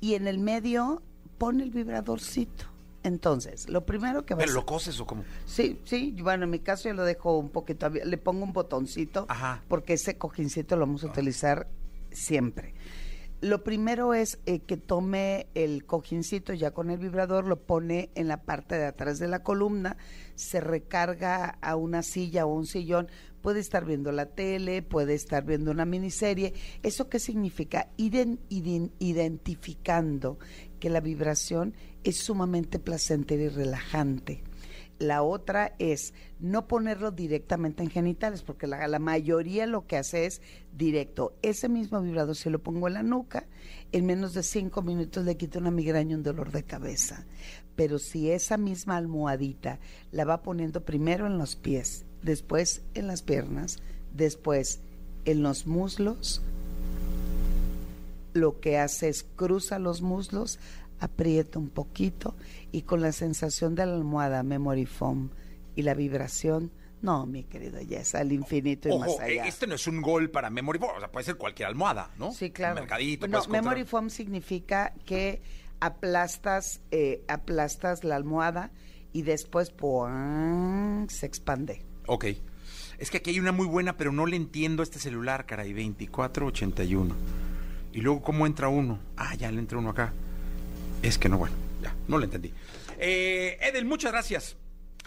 y en el medio pone el vibradorcito. Entonces, lo primero que vas ¿Pero lo coses o cómo? Sí, sí, bueno, en mi caso yo lo dejo un poquito, le pongo un botoncito, Ajá. porque ese cojincito lo vamos a utilizar siempre. Lo primero es eh, que tome el cojincito ya con el vibrador, lo pone en la parte de atrás de la columna, se recarga a una silla o un sillón, puede estar viendo la tele, puede estar viendo una miniserie. ¿Eso qué significa? Iden- identificando que la vibración es sumamente placentera y relajante. La otra es no ponerlo directamente en genitales, porque la, la mayoría lo que hace es directo. Ese mismo vibrador, si lo pongo en la nuca, en menos de cinco minutos le quita una migraña y un dolor de cabeza. Pero si esa misma almohadita la va poniendo primero en los pies, después en las piernas, después en los muslos, lo que hace es cruza los muslos, aprieta un poquito y con la sensación de la almohada Memory Foam y la vibración, no, mi querido Jess, al infinito y Ojo, más allá. eh, este no es un gol para Memory Foam, o sea, puede ser cualquier almohada, ¿no? Sí, claro. Mercadito, no, Memory Foam significa que aplastas, eh, aplastas la almohada y después ¡puang! se expande. Ok. Es que aquí hay una muy buena, pero no le entiendo a este celular, caray, 2481. Y luego, ¿cómo entra uno? Ah, ya le entra uno acá. Es que no, bueno, ya, no le entendí. Eh, Edel, muchas gracias.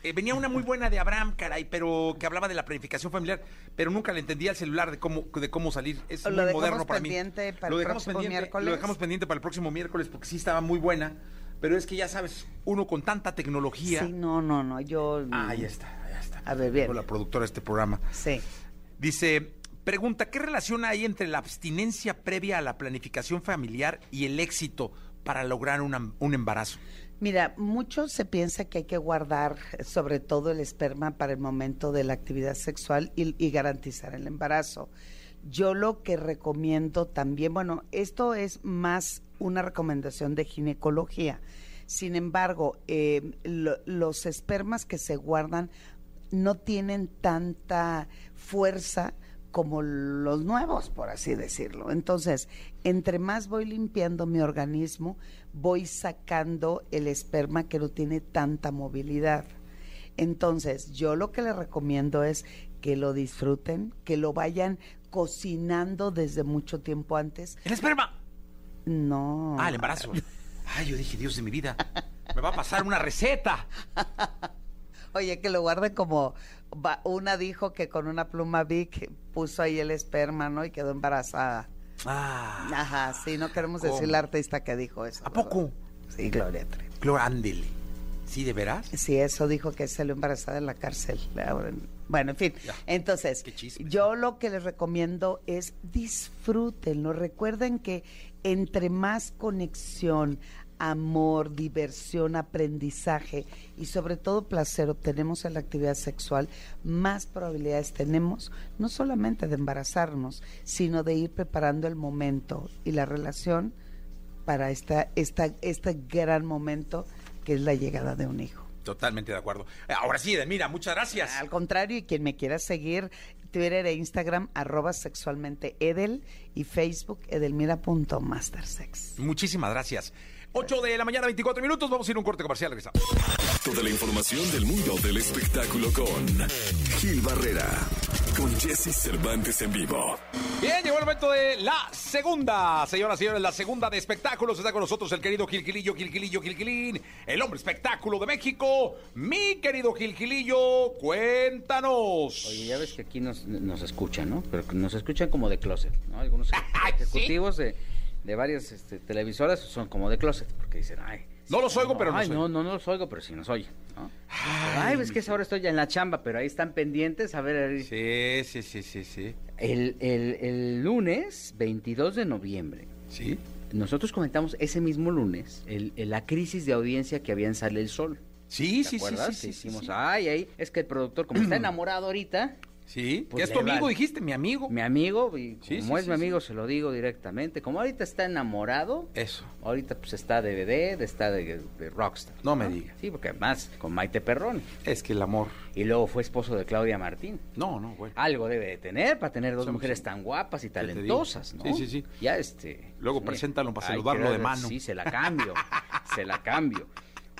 Eh, venía una muy buena de Abraham, caray, pero que hablaba de la planificación familiar, pero nunca le entendía al celular de cómo, de cómo salir. Es Lo muy moderno para mí. para lo el dejamos próximo pendiente, miércoles. Lo dejamos pendiente para el próximo miércoles porque sí estaba muy buena, pero es que ya sabes, uno con tanta tecnología. Sí, no, no, no, yo... Ah, ahí está, ahí está. A ver, bien. La productora de este programa. Sí. Dice, pregunta, ¿qué relación hay entre la abstinencia previa a la planificación familiar y el éxito para lograr una- un embarazo? Mira, mucho se piensa que hay que guardar sobre todo el esperma para el momento de la actividad sexual y, garantizar el embarazo. Yo lo que recomiendo también, bueno, esto es más una recomendación de ginecología. Sin embargo, eh, lo- los espermas que se guardan no tienen tanta fuerza como los nuevos, por así decirlo. Entonces, entre más voy limpiando mi organismo, voy sacando el esperma que no tiene tanta movilidad. Entonces, yo lo que les recomiendo es que lo disfruten, que lo vayan cocinando desde mucho tiempo antes. ¿El esperma? No. Ah, el embarazo. Ay, yo dije, Dios de mi vida, me va a pasar una receta. Oye, que lo guarden como una dijo que con una pluma Vic puso ahí el esperma, ¿no? Y quedó embarazada. Ah, Ajá, sí, no queremos ¿Cómo? decir la artista que dijo eso. ¿A ¿verdad? poco? Sí, Gloria Trevi. Gloria. ¿Sí, de veras? Sí, eso dijo que salió embarazada en la cárcel. Bueno, en fin. Ya. Entonces, yo lo que les recomiendo es disfrútenlo. Recuerden que entre más conexión, amor, diversión, aprendizaje y sobre todo placer obtenemos en la actividad sexual, más probabilidades tenemos no solamente de embarazarnos, sino de ir preparando el momento y la relación para esta, esta, este gran momento que es la llegada de un hijo. Totalmente de acuerdo. Eh, Ahora sí, Edelmira, muchas gracias. Al contrario, y quien me quiera seguir, Twitter e Instagram, arroba sexualmente Edel y Facebook edelmira.mastersex. Muchísimas gracias. 8 de la mañana, 24 minutos. Vamos a ir a un corte comercial. Regresamos. Toda la información del mundo del espectáculo con Gil Barrera, con Jesse Cervantes en vivo. Bien, llegó el momento de la segunda. Señoras y señores, la segunda de espectáculos. Está con nosotros el querido Gilquilillo, Gilquilillo, Gilquilín, el hombre espectáculo de México. Mi querido Gilquilillo, cuéntanos. Oye, ya ves que aquí nos, nos escuchan, ¿no? Pero nos escuchan como de closet, ¿no? Algunos ejecutivos de, de varias este, televisoras son como de closet, porque dicen, ay... No los oigo, pero Ay, nos no, oyen. no, no los oigo, pero sí nos oyen, ¿no? Ay, ves que esa hora estoy ya en la chamba, pero ahí están pendientes, a ver... Sí, sí, sí, sí, sí. El, el, el lunes 22 de noviembre, ¿Sí? nosotros comentamos ese mismo lunes el- la crisis de audiencia que había en Sale el Sol. Sí, ¿Te sí, sí, acuerdas? sí, sí, sí, Hicimos, sí. ay, ay, es que el productor, como está enamorado ahorita, Sí, Pues que es tu amigo, vale. dijiste, mi amigo. mi amigo, y Sí, como sí, es sí, mi amigo, se lo digo directamente. Como ahorita está enamorado, Eso. ahorita pues está de de- está de, de Rockstar. No me digas. Sí, porque además con Maite Perroni. Es que el amor. Y luego fue esposo de Claudia Martín. No, no, bueno. Algo debe de tener para tener dos mujeres tan guapas y talentosas, ¿no? Sí, sí, sí. Ya este. Luego sí. preséntalo para saludarlo de mano. Sí, se la cambio. se la cambio.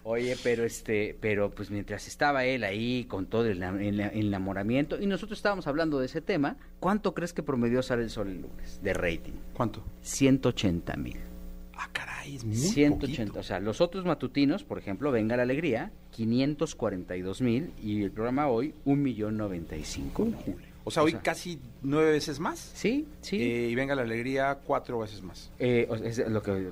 Oye, pero este, pero pues mientras estaba él ahí con todo el, enamoramiento, y nosotros estábamos hablando de ese tema, ¿cuánto crees que promedió Sale el Sol el lunes de rating? ¿Cuánto? 180 mil. Ah, caray, es muy 180, poquito. o sea, los otros matutinos, por ejemplo, Venga la Alegría, 542 mil, y el programa hoy, 1.095.000. O sea, hoy casi nueve veces más. Sí, sí. Eh, y venga la alegría cuatro veces más. Eh, es lo que,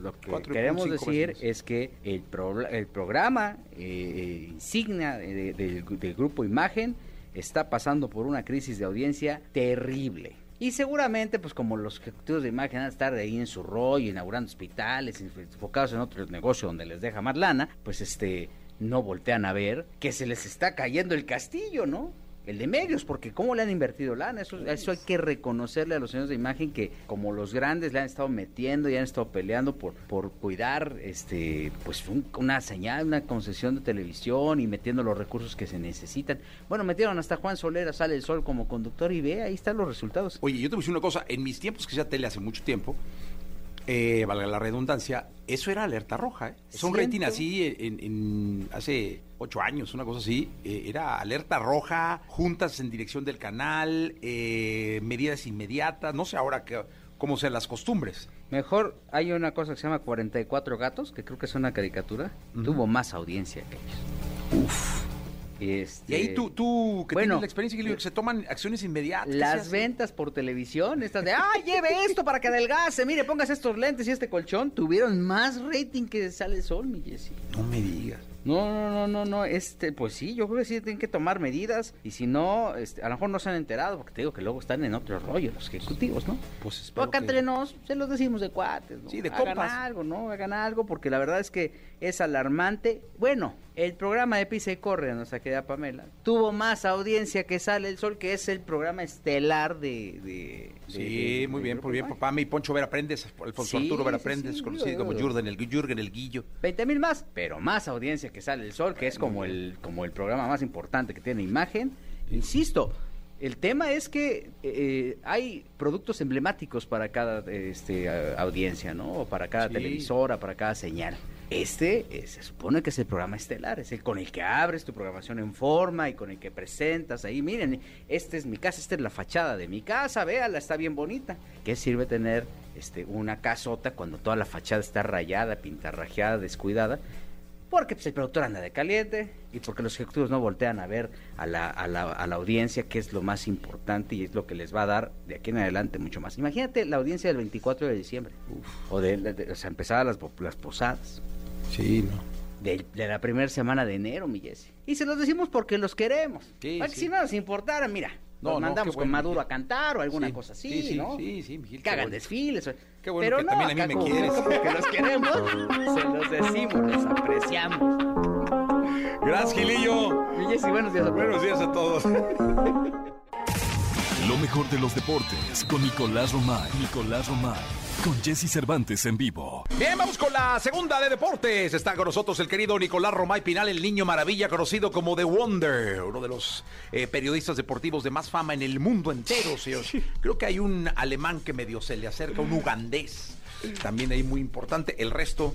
queremos decir es que el, pro, el programa eh, insignia de, del, grupo Imagen está pasando por una crisis de audiencia terrible. Y seguramente, pues como los ejecutivos de imagen van a estar ahí en su rollo, inaugurando hospitales, enfocados en otro negocio donde les deja más lana, pues este, no voltean a ver que se les está cayendo el castillo, ¿no? El de medios, porque cómo le han invertido lana, eso, eso hay que reconocerle a los señores de imagen que como los grandes le han estado metiendo y han estado peleando por, por cuidar este pues un- una señal, una concesión de televisión y metiendo los recursos que se necesitan. Bueno, metieron hasta Juan Solera, sale el sol como conductor y ve, ahí están los resultados. Oye, yo te voy a decir una cosa. En mis tiempos que hacía tele hace mucho tiempo, eh, valga la redundancia, eso era alerta roja. ¿eh? Siento- rating así en, en- hace ocho años, una cosa así, eh, era alerta roja, juntas en dirección del canal, eh, medidas inmediatas, no sé ahora qué, cómo sean las costumbres. Mejor hay una cosa que se llama 44 gatos, que creo que es una caricatura, tuvo más audiencia que ellos. Uf. Este, Y ahí tú, tú que bueno, tienes la experiencia, que se toman acciones inmediatas. ¿qué se Las ventas por televisión, estas de, ah, lleve esto para que adelgace, mire, póngase estos lentes y este colchón, tuvieron más rating que Sale el Sol, mi Jessy. No me digas. No, no, no, no, no, este, pues sí, yo creo que sí tienen que tomar medidas y si no, este, a lo mejor no se han enterado, porque te digo que luego están en otro rollo los ejecutivos, ¿no? Pues Pero espero acá que- entre nos, se los decimos de cuates, ¿no? Sí, de Hagan compas. algo, ¿no? Hagan algo, porque la verdad es que es alarmante. Bueno, el programa de Pisa y Corre, nuestra querida Pamela, tuvo más audiencia que Sale el Sol, que es el programa estelar de... de- Sí, de- muy de bien, muy bien, papá. Mi Poncho Vera Prendes, Alfonso Sí, Arturo Vera sí, Prendes, sí, conocido como Jürgen el, Jürgen el Guillo. 20 mil más, pero más audiencia que sale el sol, que es como el, como el programa más importante que tiene imagen. Insisto, el tema es que eh, hay productos emblemáticos para cada este, audiencia, ¿no? Para cada Sí. televisora, para cada señal. Este eh, se supone que es el programa estelar, es el con el que abres tu programación en forma y con el que presentas ahí. Miren, esta es mi casa, esta es la fachada de mi casa, véala, está bien bonita. ¿Qué sirve tener este, una casota cuando toda la fachada está rayada, pintarrajeada, descuidada? Porque pues, el productor anda de caliente y porque los ejecutivos no voltean a ver a la, a, la, a la audiencia, que es lo más importante y es lo que les va a dar de aquí en adelante mucho más. Imagínate la audiencia del 24 de diciembre, o de, de- de- o sea, empezar las, las posadas, Sí, no. de, de la primera semana de enero, mi. Y se los decimos porque los queremos. Sí. si no nos importara, mira, No, mandamos con Maduro Miguel. a cantar o alguna Sí, cosa así, sí, sí, ¿no? sí, sí, Miguel, Que hagan bueno. desfiles. Qué bueno Pero que no, también a mí me quieres. Porque los queremos, se los decimos, los apreciamos. Gracias, Gilillo. Jessy, buenos días a todos. Buenos días a todos. Lo mejor de los deportes con Nicolás Romay. Nicolás Romay. Con Jesse Cervantes en vivo. Bien, vamos con la segunda de deportes. Está con nosotros el querido Nicolás Romay Pinal, el niño maravilla, conocido como The Wonder, uno de los eh, periodistas deportivos de más fama en el mundo entero, señor. Creo que hay un alemán que medio se le acerca, un ugandés, también ahí muy importante. El resto,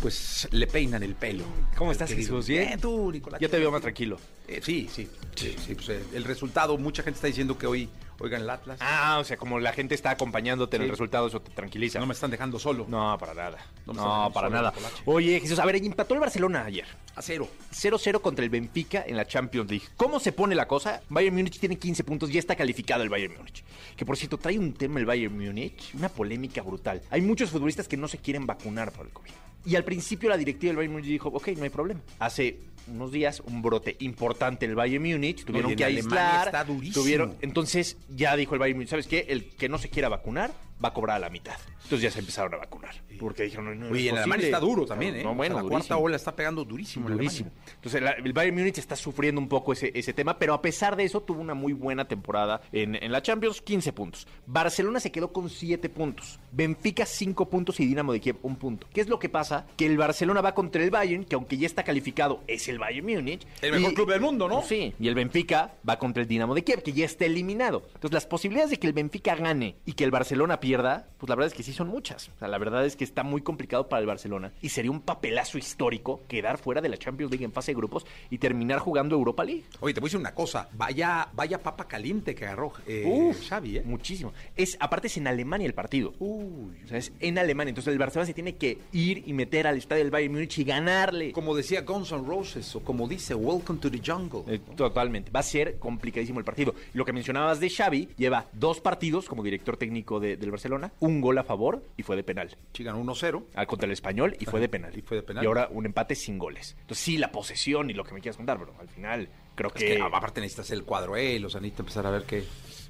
pues, le peinan el pelo. ¿Cómo estás, querido. Jesús? ¿Bien? Bien, tú, Nicolás. Ya te veo más tranquilo. Eh, sí, sí, sí, sí, pues, eh, el resultado, mucha gente está diciendo que hoy oigan el Atlas. Ah, o sea, como la gente está acompañándote en Sí. el resultado, eso te tranquiliza. No me están dejando solo. No, para nada. No No, me están dejando para nada. Oye, Jesús, a ver, empató el Barcelona ayer. A cero. 0-0 contra el Benfica en la Champions League. ¿Cómo se pone la cosa? Bayern Múnich tiene 15 puntos, ya está calificado el Bayern Múnich. Que por cierto, trae un tema el Bayern Múnich, una polémica brutal. Hay muchos futbolistas que no se quieren vacunar por el COVID. Y al principio la directiva del Bayern Múnich dijo, ok, no hay problema. Hace unos días un brote importante en el Bayern Múnich, tuvieron en que aislar. está durísimo. Tuvieron, entonces ya dijo el Bayern Múnich, ¿sabes qué? El que no se quiera vacunar va a cobrar a la mitad. Entonces ya se empezaron a vacunar. Porque dijeron, no, no, no Oye, es en Alemania está duro también, ¿eh? No, O sea, bueno, la durísimo. cuarta ola está pegando durísimo. Durísimo. Entonces, la- el Bayern Múnich está sufriendo un poco ese, ese tema, pero a pesar de eso, tuvo una muy buena temporada en, en la Champions, 15 puntos. Barcelona se quedó con 7 puntos. Benfica, 5 puntos y Dinamo de Kiev, 1 punto. ¿Qué es lo que pasa? Que el Barcelona va contra el Bayern, que aunque ya está calificado, es el Bayern Múnich. El mejor Y- club del mundo, ¿no? Sí, y el Benfica va contra el Dinamo de Kiev, que ya está eliminado. Entonces, las posibilidades de que el Benfica gane y que el Barcelona pierda pierda, pues la verdad es que sí son muchas. O sea, la verdad es que está muy complicado para el Barcelona y sería un papelazo histórico quedar fuera de la Champions League en fase de grupos y terminar jugando Europa League. Oye, te voy a decir una cosa. Vaya, vaya papa caliente que agarró eh, Uf, Xavi, ¿eh? Muchísimo. Es, aparte es en Alemania el partido. Uy. O sea, es en Alemania. Entonces el Barcelona se tiene que ir y meter al estadio del Bayern Múnich y ganarle. Como decía Guns N' Roses, o como dice Welcome to the Jungle. Eh, totalmente. Va a ser complicadísimo el partido. Lo que mencionabas de Xavi, lleva dos partidos como director técnico de- del Barcelona, un gol a favor y fue de penal. Sí, ganó 1-0. Al contra el español y fue de penal. Y fue de penal. Y ahora un empate sin goles. Entonces sí, la posesión y lo que me quieras contar, pero al final creo Es que, que aparte necesitas el cuadro, eh, los necesitas empezar a ver qué.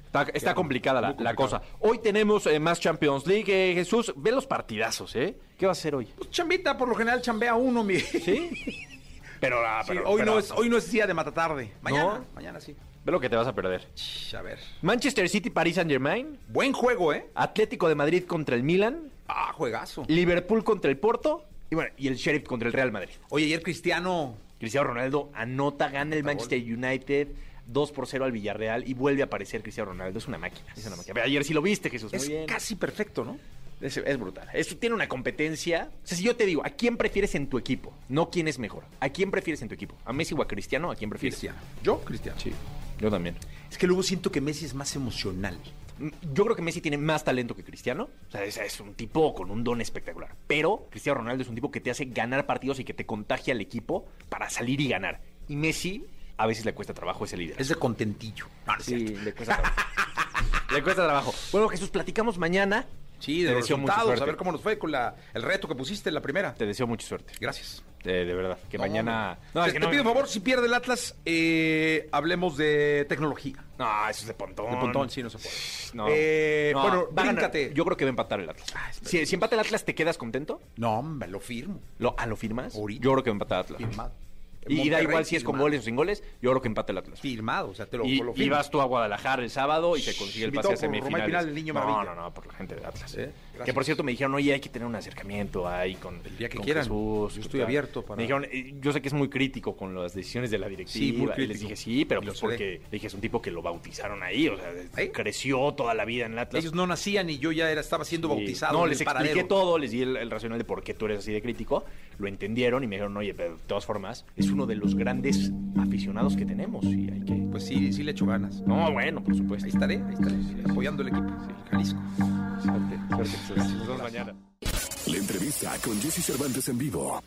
está, está complicada la, cosa. Hoy tenemos eh, más Champions League. eh, Jesús, ve los partidazos, ¿eh? ¿Qué va a hacer hoy? Pues chambita, por lo general chambea uno, mi. ¿Sí? Pero, ah, Sí, pero- hoy, pero- no es, hoy no es día de matatarde. Mañana, ¿No? mañana sí. Ve lo que te vas a perder. A ver. Manchester City, Paris Saint Germain. Buen juego, ¿eh? Atlético de Madrid contra el Milan. Ah, juegazo. Liverpool contra el Porto. Y bueno, y el Sheriff contra el Real Madrid. Oye, ayer Cristiano. Cristiano Ronaldo anota, gana el Manchester United 2 por 0 al Villarreal y vuelve a aparecer Cristiano Ronaldo. Es una máquina. Es una máquina. Ayer sí lo viste, Jesús. Es Muy bien. casi perfecto, ¿no? Es, es brutal. Eso tiene una competencia. O sea, si yo te digo, ¿a quién prefieres en tu equipo? No quién es mejor. ¿A quién prefieres en tu equipo? ¿A Messi o a Cristiano? ¿A quién prefieres? Cristiano. Yo, Cristiano. Sí, yo también. Es que luego siento que Messi es más emocional. Mm, Yo creo que Messi tiene más talento que Cristiano. O sea, es, es un tipo con un don espectacular. Pero Cristiano Ronaldo es un tipo que te hace ganar partidos y que te contagia al equipo para salir y ganar. Y Messi a veces le cuesta trabajo ese líder. Es de contentillo. No, no es Sí, le cuesta trabajo. le cuesta trabajo. Bueno, Jesús, platicamos mañana. Sí, de deseo mucha suerte. A ver cómo nos fue con la, el reto que pusiste en la primera. Te deseo mucha suerte. Gracias. De, de verdad. Que No, mañana. No, te, que te pido favor, si pierde el Atlas, eh, hablemos de tecnología. No, eso es de pontón. De Pontón, sí, no se puede. No. Eh, No, bueno, bríncate. Yo creo que va a empatar el Atlas. Ah, si, si empata el Atlas, ¿te quedas contento? No, hombre, lo firmo. ¿Lo, ¿Ah, lo firmas? Ahorita. Yo creo que va a empatar el Atlas. Firmado. Y, y da Monterrey, igual si es con goles o sin goles, yo creo que empata el Atlas. Firmado, o sea, te lo, Y, lo y vas tú a Guadalajara el sábado y se consigue el pase a semifinales. Pinal, el niño no, maravilla. no, no, por la gente de Atlas. ¿Eh? Gracias. Que por cierto me dijeron, oye, hay que tener un acercamiento ahí con el día que con quieran. Jesús, Yo estoy tal. abierto para- Me dijeron, eh, yo sé que es muy crítico con las decisiones de la directiva. Sí, muy Y les dije, sí, pero pues porque le dije, es un tipo que lo bautizaron ahí, o sea, creció toda la vida en el Atlas. Ellos no nacían y yo ya era, estaba siendo Sí. bautizado. No, en les el expliqué paradero. todo, les di el, el racional de por qué tú eres así de crítico. Lo entendieron y me dijeron, oye, pero de todas formas, es uno de los grandes aficionados que tenemos y hay que... Pues sí, sí le echo ganas. No, bueno, por supuesto. Ahí estaré, ahí estaré, apoyando el equipo, Jalisco. Suerte, suerte. Nos vemos mañana. La entrevista con Jesse Cervantes en vivo.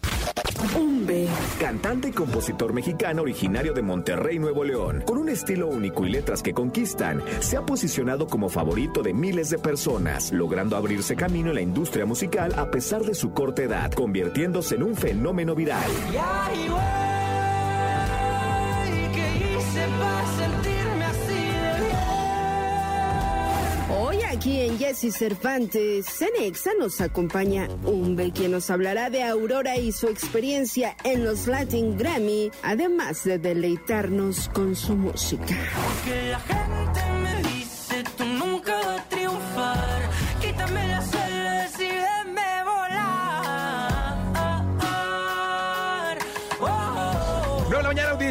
Umbe, cantante y compositor mexicano originario de Monterrey, Nuevo León, con un estilo único y letras que conquistan, se ha posicionado como favorito de miles de personas, logrando abrirse camino en la industria musical a pesar de su corta edad, convirtiéndose en un fenómeno viral. Aquí en Jesse Cervantes, Cenexa nos acompaña Umbe, quien nos hablará de Aurora y su experiencia en los Latin Grammy, además de deleitarnos con su música.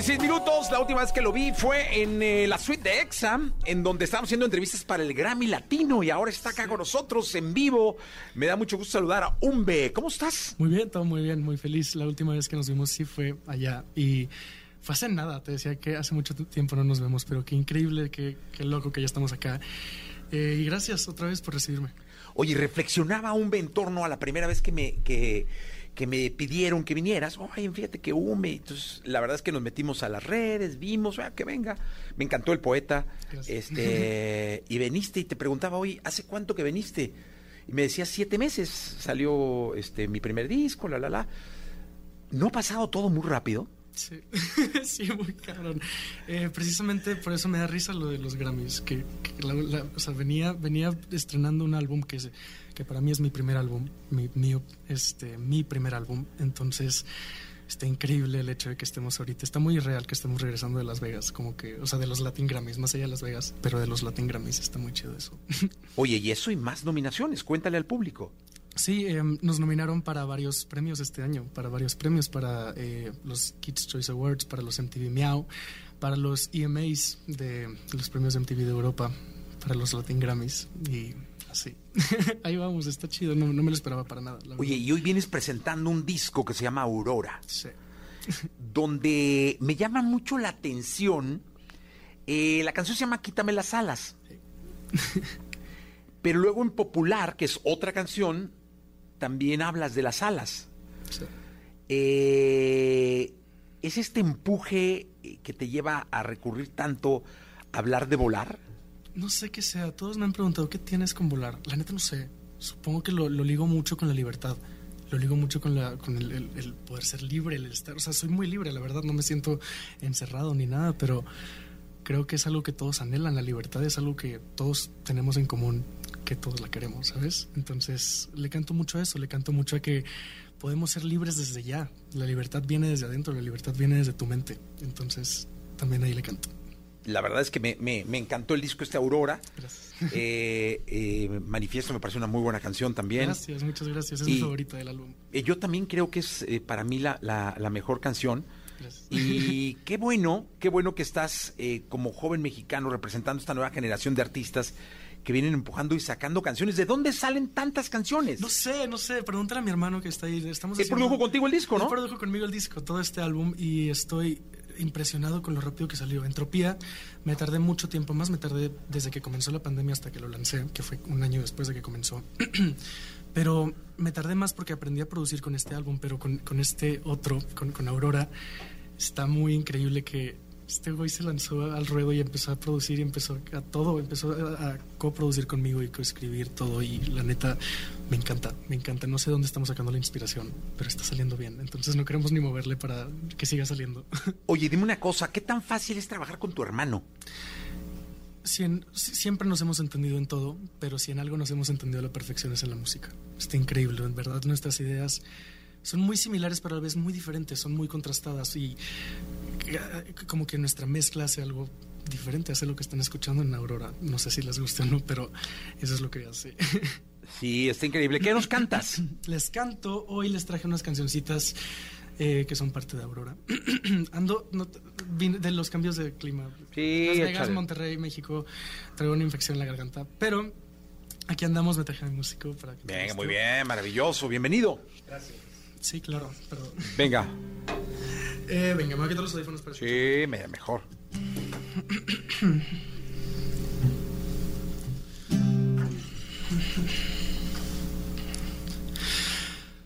36 minutos. La última vez que lo vi fue en eh, la suite de Exam, en donde estábamos haciendo entrevistas para el Grammy Latino y ahora está acá con nosotros en vivo. Me da mucho gusto saludar a Umbe. ¿Cómo estás? Muy bien, todo muy bien, muy feliz. La última vez que nos vimos sí fue allá y fue hace nada. Te decía que hace mucho tiempo no nos vemos, pero qué increíble, qué, loco que ya estamos acá. Eh, y gracias otra vez por recibirme. Oye, reflexionaba Umbe en torno a la primera vez que me... Que que me pidieron que vinieras. Oye, fíjate que Umbe. Entonces, la verdad es que nos metimos a las redes, vimos, "Ah, que venga. Me encantó el poeta. Gracias. Este, y veniste y te preguntaba, oye, ¿hace cuánto que veniste? Y me decías, siete meses salió este mi primer disco, la, la, la. ¿No ha pasado todo muy rápido? Sí, sí, muy cabrón. Eh, precisamente por eso me da risa lo de los Grammys, que, que o sea, venía, venía estrenando un álbum que, es- que para mí es mi primer álbum, mi, este, mi primer álbum, entonces está increíble el hecho de que estemos ahorita, está muy real que estemos regresando de Las Vegas, como que, o sea, de los Latin Grammys, más allá de Las Vegas, pero de los Latin Grammys está muy chido eso. Oye, y eso y más nominaciones, cuéntale al público. Sí, eh, nos nominaron para varios premios este año, para varios premios, para eh, los Kids Choice Awards, para los MTV Meow, para los EMAs de los premios de MTV de Europa, para los Latin Grammys y así. Ahí vamos, está chido, no, no me lo esperaba para nada. la Oye, verdad. y hoy vienes presentando un disco que se llama Aurora, Sí. donde me llama mucho la atención. eh, la canción se llama Quítame las alas. Pero luego en Popular, que es otra canción, también hablas de las alas. Sí. Eh, ¿Es este empuje que te lleva a recurrir tanto a hablar de volar? No sé qué sea, todos me han preguntado qué tienes con volar. La neta no sé. Supongo que lo, lo ligo mucho con la libertad. Lo ligo mucho con, la, con el, el- el poder ser libre, el estar. O sea, soy muy libre, la verdad. No me siento encerrado ni nada, pero creo que es algo que todos anhelan. La libertad es algo que todos tenemos en común, que todos la queremos, ¿sabes? Entonces, le canto mucho a eso. Le canto mucho a que podemos ser libres desde ya. La libertad viene desde adentro, la libertad viene desde tu mente. Entonces, también ahí le canto. La verdad es que me, me- me encantó el disco este Aurora. Gracias. Eh, eh, Manifiesto me parece una muy buena canción también. Gracias, muchas gracias. Es Y- mi favorita del álbum. Eh, yo también creo que es eh, para mí la, la- la mejor canción. Gracias. Y qué bueno, qué bueno que estás eh, como joven mexicano representando esta nueva generación de artistas que vienen empujando y sacando canciones. ¿De dónde salen tantas canciones? No sé, no sé. Pregúntale a mi hermano que está ahí. Estamos Él produjo contigo el disco, ¿no? Él produjo conmigo el disco, todo este álbum, y estoy impresionado con lo rápido que salió. Entropía, me tardé mucho tiempo más, me tardé desde que comenzó la pandemia hasta que lo lancé, que fue un año después de que comenzó. pero me tardé más porque aprendí a producir con este álbum, pero con, con este otro, con, con Aurora, está muy increíble que este güey se lanzó al ruedo y empezó a producir y empezó a todo, empezó a, coproducir conmigo y coescribir todo y la neta me encanta, me encanta. No sé dónde estamos sacando la inspiración, pero está saliendo bien. Entonces no queremos ni moverle para que siga saliendo. Oye, dime una cosa, ¿qué tan fácil es trabajar con tu hermano? Siempre nos hemos entendido en todo, pero si en algo nos hemos entendido a la perfección es en la música. Está increíble, en verdad nuestras ideas son muy similares pero a la vez muy diferentes, son muy contrastadas y como que nuestra mezcla hace algo diferente, hace lo que están escuchando en Aurora. No sé si les gusta o no, pero eso es lo que hace. Sí, está increíble. ¿Qué nos cantas? les canto, hoy les traje unas cancioncitas eh, que son parte de Aurora. Ando no, vine de los cambios de clima. Sí, Las Vegas, échale. Monterrey, México, traigo una infección en la garganta. Pero aquí andamos, me traje mi músico para que... Venga, muy bien, maravilloso, bienvenido. Sí, claro, perdón. Venga. Eh, venga, me voy a quitar los audífonos para Sí, me- mejor.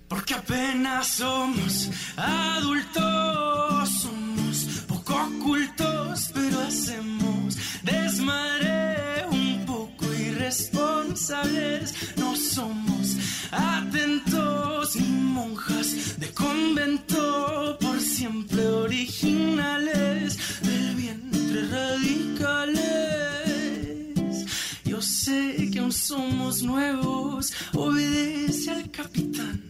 Porque apenas somos adultos, somos poco ocultos, pero hacemos desmadre un poco irresponsables. No somos atentos ni monjas de convento, por siempre originales del vientre radicales. Yo sé que aún somos nuevos, obedece al capitán.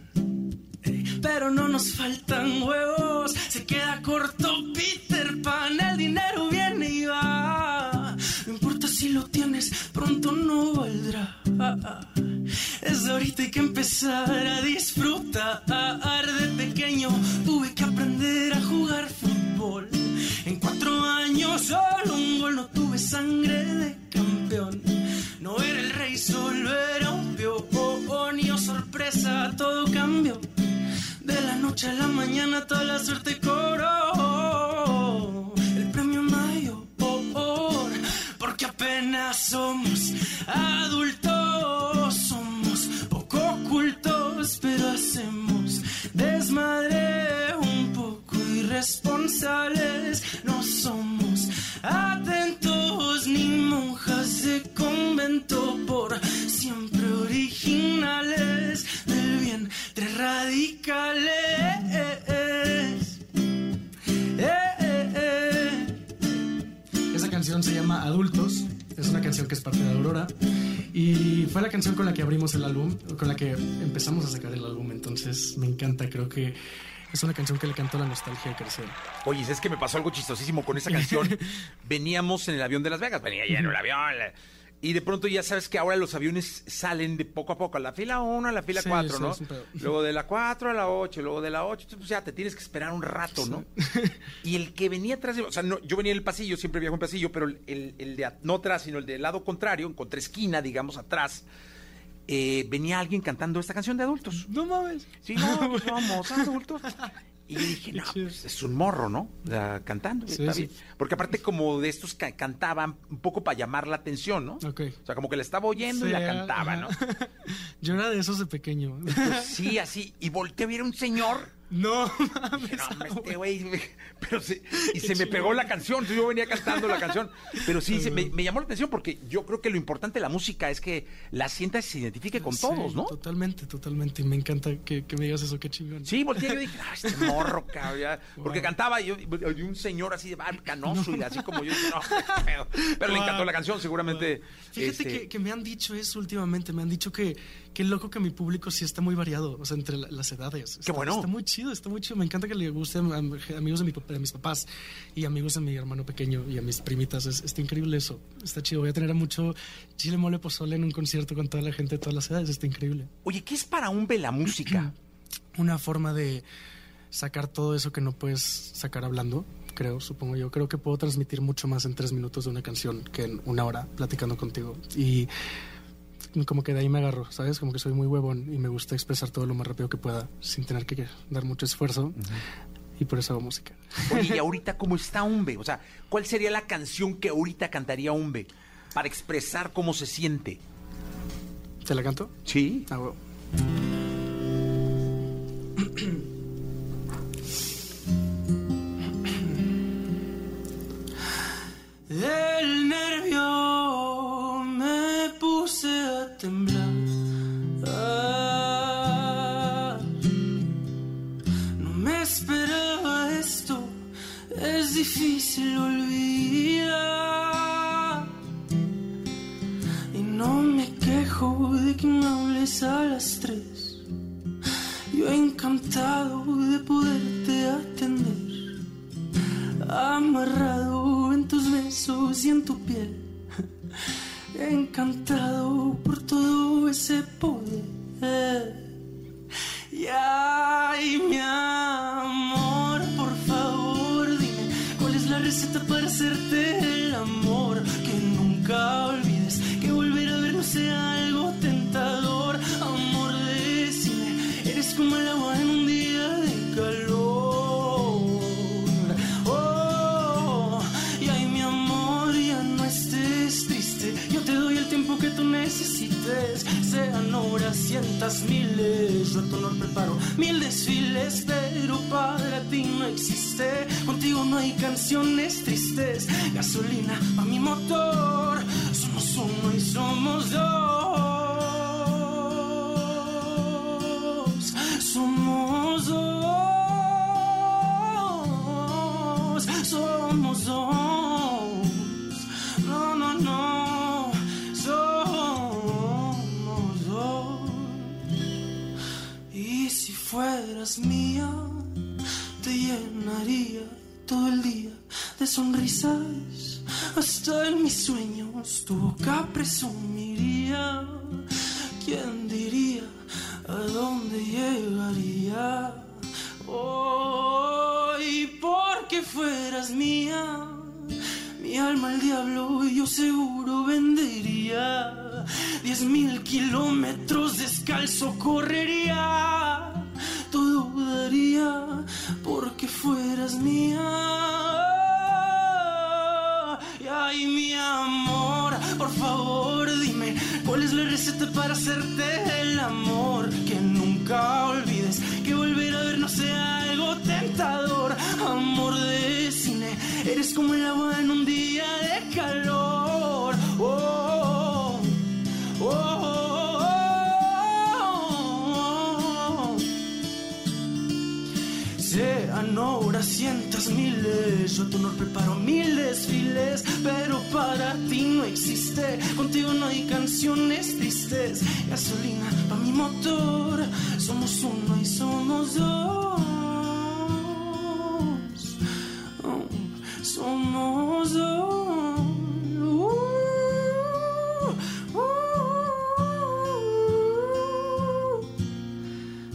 Ey, Pero no nos faltan huevos, se queda corto Peter Pan, el dinero viene y va. No importa si lo tienes, pronto no valdrá. Es ahorita hay que empezar a disfrutar. De pequeño tuve que aprender a jugar fútbol. En cuatro años solo un gol, no tuve sangre de campeón. No era el rey, solo era un peón. Y oh, sorpresa, todo cambió. De la noche a la mañana toda la suerte cobró. Porque apenas somos adultos, somos poco ocultos, pero hacemos desmadre un poco irresponsables. No somos atentos ni monjas de convento, por siempre originales del vientre radicales. Canción se llama Adultos. Es una canción que es parte de Aurora. Y fue la canción con la que abrimos el álbum, con la que empezamos a sacar el álbum. Entonces me encanta, creo que es una canción que le cantó la nostalgia de crecer. Oye, es que me pasó algo chistosísimo con esa canción. Veníamos en el avión de Las Vegas, venía lleno el avión. Y de pronto ya sabes que ahora los aviones salen de poco a poco, a la fila 1, a la fila Sí, 4, sí, ¿no? Luego de la 4 a la 8, luego de la 8, entonces pues ya te tienes que esperar un rato, ¿no? Y el que venía atrás, de- o sea, no, yo venía en el pasillo, siempre viajo en pasillo, pero el, el- el de, no atrás, sino el del lado contrario, en contraesquina, digamos, atrás, eh, venía alguien cantando esta canción de adultos. No mames. Sí, no, pues somos adultos. Y yo dije, no, pues, es un morro, ¿no? O sea, cantando. Sí, está sí. bien. Porque aparte como de estos que cantaban un poco para llamar la atención, ¿no? Ok. O sea, como que la estaba oyendo y la cantaba, ¿no? Yo era de esos de pequeño. Pues sí, así. Y volteé a ver a un señor. No, mames. No, este güey. Pero se, y se me pegó la canción. Yo venía cantando la canción. Pero sí, se me, me llamó la atención porque yo creo que lo importante de la música es que la sientas y se identifique con Sí, todos, ¿no? Totalmente, totalmente. Y me encanta que, que me digas eso, qué chingón. Sí, volteé y yo dije, ah, este morro, cabrón. ya". Porque cantaba y, yo, y un señor así de ah, canoso y así como yo dije, no, qué pedo". Pero le encantó la canción, seguramente. Fíjate este, que, que me han dicho eso últimamente, me han dicho que qué loco que mi público sí está muy variado, o sea, entre la- las edades. Está, bueno. Está muy chido, está muy chido. Me encanta que le guste a, a- amigos de, mi, papá- de mis papás y amigos de mi hermano pequeño y a mis primitas. Es- está increíble eso. Está chido. Voy a tener a mucho chile mole pozole en un concierto con toda la gente de todas las edades. Está increíble. Oye, ¿qué es para un la música? Una forma de sacar todo eso que no puedes sacar hablando, creo, supongo yo. Creo que puedo transmitir mucho más en tres minutos de una canción que en una hora platicando contigo. Y como que de ahí me agarro, ¿sabes? Como que soy muy huevón y me gusta expresar todo lo más rápido que pueda sin tener que dar mucho esfuerzo. Y por eso hago música. Oye, ¿y ahorita cómo está Umbe? O sea, ¿cuál sería la canción que ahorita cantaría Umbe para expresar cómo se siente? ¿Te la canto? Sí. Ah. kilómetros descalzo correría. Todo daría porque fueras mía. Y ay, mi amor, por favor, dime cuál es la receta para hacerte el amor Gasolina para mi motor. Somos uno y somos dos. Oh, somos dos. Uh, uh,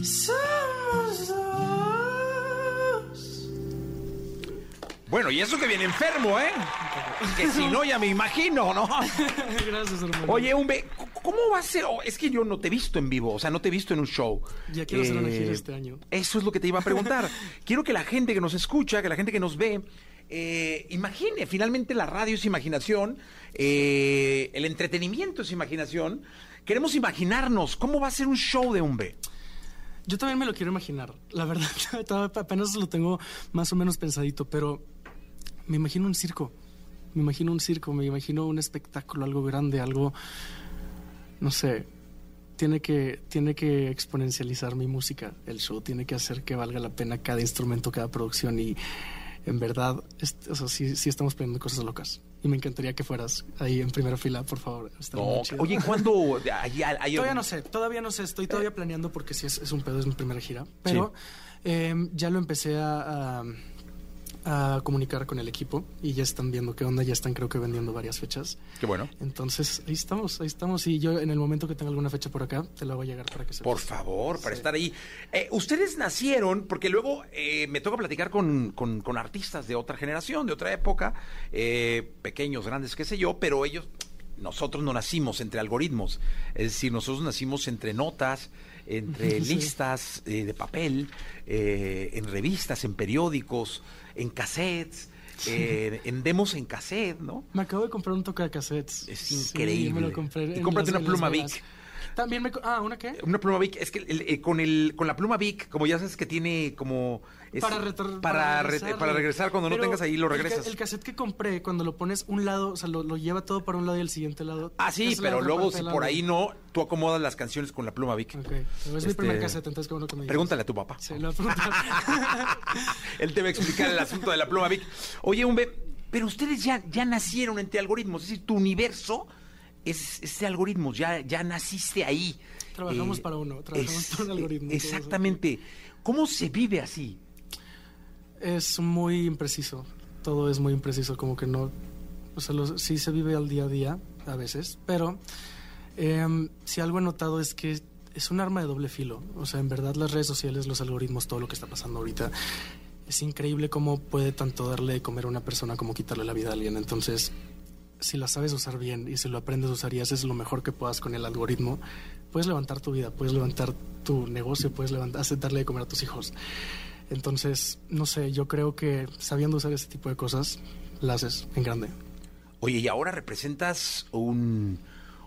somos dos. Bueno, y eso que viene enfermo, ¿eh? Que si no, ya me imagino, ¿no? Gracias, hermano. Oye, Umbe, cu- Oh, es que yo no te he visto en vivo, o sea, no te he visto en un show. Ya quiero hacer una Eh, gira este año. Eso es lo que te iba a preguntar. Quiero que la gente que nos escucha, que la gente que nos ve, eh, imagine, finalmente la radio es imaginación, eh, el entretenimiento es imaginación. Queremos imaginarnos cómo va a ser un show de Umbe. Yo también me lo quiero imaginar. La verdad, apenas lo tengo más o menos pensadito, pero me imagino un circo. Me imagino un circo, me imagino un espectáculo, algo grande, algo, no sé. Tiene que, tiene que exponencializar mi música, el show, tiene que hacer que valga la pena cada instrumento, cada producción y en verdad, es- o sea, sí, sí estamos planeando cosas locas. Y me encantaría que fueras ahí en primera fila, por favor. No, oye, ¿cuándo? Hay- hay- Todavía no sé, todavía no sé, estoy todavía planeando porque sí es, es un pedo, es mi primera gira. Pero eh, ya lo empecé a, a- a comunicar con el equipo y ya están viendo qué onda, ya están creo que vendiendo varias fechas. Qué bueno. Entonces, ahí estamos, ahí estamos. Y yo en el momento que tenga alguna fecha por acá, te la voy a llegar para que sepas. Por favor, para estar ahí. Eh, ustedes nacieron, porque luego eh, me toca platicar con, con- con artistas de otra generación, de otra época, eh, pequeños, grandes, qué sé yo, pero ellos, nosotros no nacimos entre algoritmos, es decir, nosotros nacimos entre notas, entre Sí. listas eh, de papel, eh, en revistas, en periódicos, en cassettes, eh, en demos en cassette, ¿no? Me acabo de comprar un toca de cassettes. Es Sí, increíble. me lo compré. Y cómprate Las- una pluma. Bic. También me... Ah, ¿una qué? Una pluma Bic, es que el- eh, con, el, con la pluma Bic, como ya sabes que tiene como... es- para, para, para regresar, cuando no tengas ahí lo el ca- regresas. El, cassette que compré, cuando lo pones un lado, o sea, lo, lo lleva todo para un lado y el siguiente lado. Ah, sí, pero luego si por ahí no, tú acomodas las canciones con la pluma Bic. Ok, es mi Este, primer cassette, entonces qué bueno que me. Pregúntale a tu papá. Sí, lo. Él te va a explicar el asunto de la pluma Bic. Oye, Umbe, pero ustedes ya, ya nacieron entre algoritmos, es decir, tu universo es, es de algoritmos, ya, ya naciste ahí. Trabajamos Eh, para uno, trabajamos para un algoritmo. Exactamente. ¿Cómo se vive así? Es muy impreciso, todo es muy impreciso, como que no, o sea, los- sí se vive al día a día a veces, pero em, si algo he notado es que es un arma de doble filo, o sea, en verdad las redes sociales, los algoritmos, todo lo que está pasando ahorita, es increíble cómo puede tanto darle de comer a una persona como quitarle la vida a alguien, entonces si la sabes usar bien y si lo aprendes a usar y haces lo mejor que puedas con el algoritmo, puedes levantar tu vida, puedes levantar tu negocio, puedes levantar, darle de comer a tus hijos. Entonces, no sé, yo creo que sabiendo usar ese tipo de cosas, la haces en grande. Oye, y ahora representas un,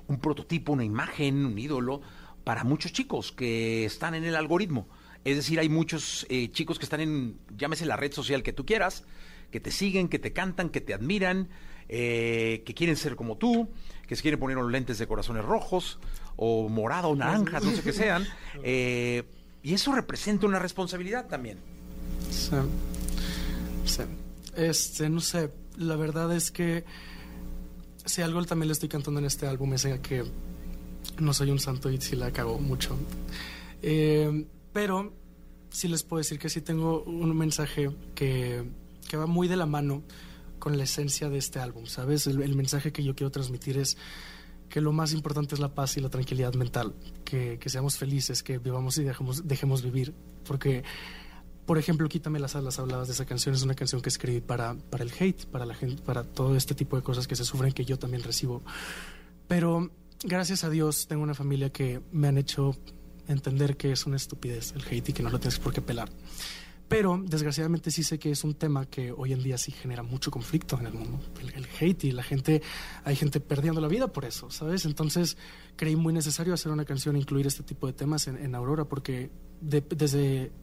un prototipo, una imagen, un ídolo para muchos chicos que están en el algoritmo. Es decir, hay muchos eh, chicos que están en, llámese la red social que tú quieras, que te siguen, que te cantan, que te admiran, eh, que quieren ser como tú, que se quieren poner unos lentes de corazones rojos o morado o naranjas, no sé qué sean. Eh, y eso representa una responsabilidad también. Sí. Sí. Este, no sé, la verdad es que si algo también le estoy cantando en este álbum es que no soy un santo y sí la cago mucho. Eh, pero sí les puedo decir que sí tengo un mensaje que, que va muy de la mano con la esencia de este álbum, ¿sabes? El, el mensaje que yo quiero transmitir es que lo más importante es la paz y la tranquilidad mental, que, que seamos felices, que vivamos y dejemos, dejemos vivir, porque por ejemplo, Quítame las alas, hablabas de esa canción, es una canción que escribí para, para el hate, para la gente, para todo este tipo de cosas que se sufren que yo también recibo. Pero gracias a Dios tengo una familia que me han hecho entender que es una estupidez el hate y que no lo tienes por qué pelar. Pero desgraciadamente sí sé que es un tema que hoy en día sí genera mucho conflicto en el mundo. El, el hate y la gente, hay gente perdiendo la vida por eso, ¿sabes? Entonces creí muy necesario hacer una canción incluir este tipo de temas en, en Aurora porque de- desde,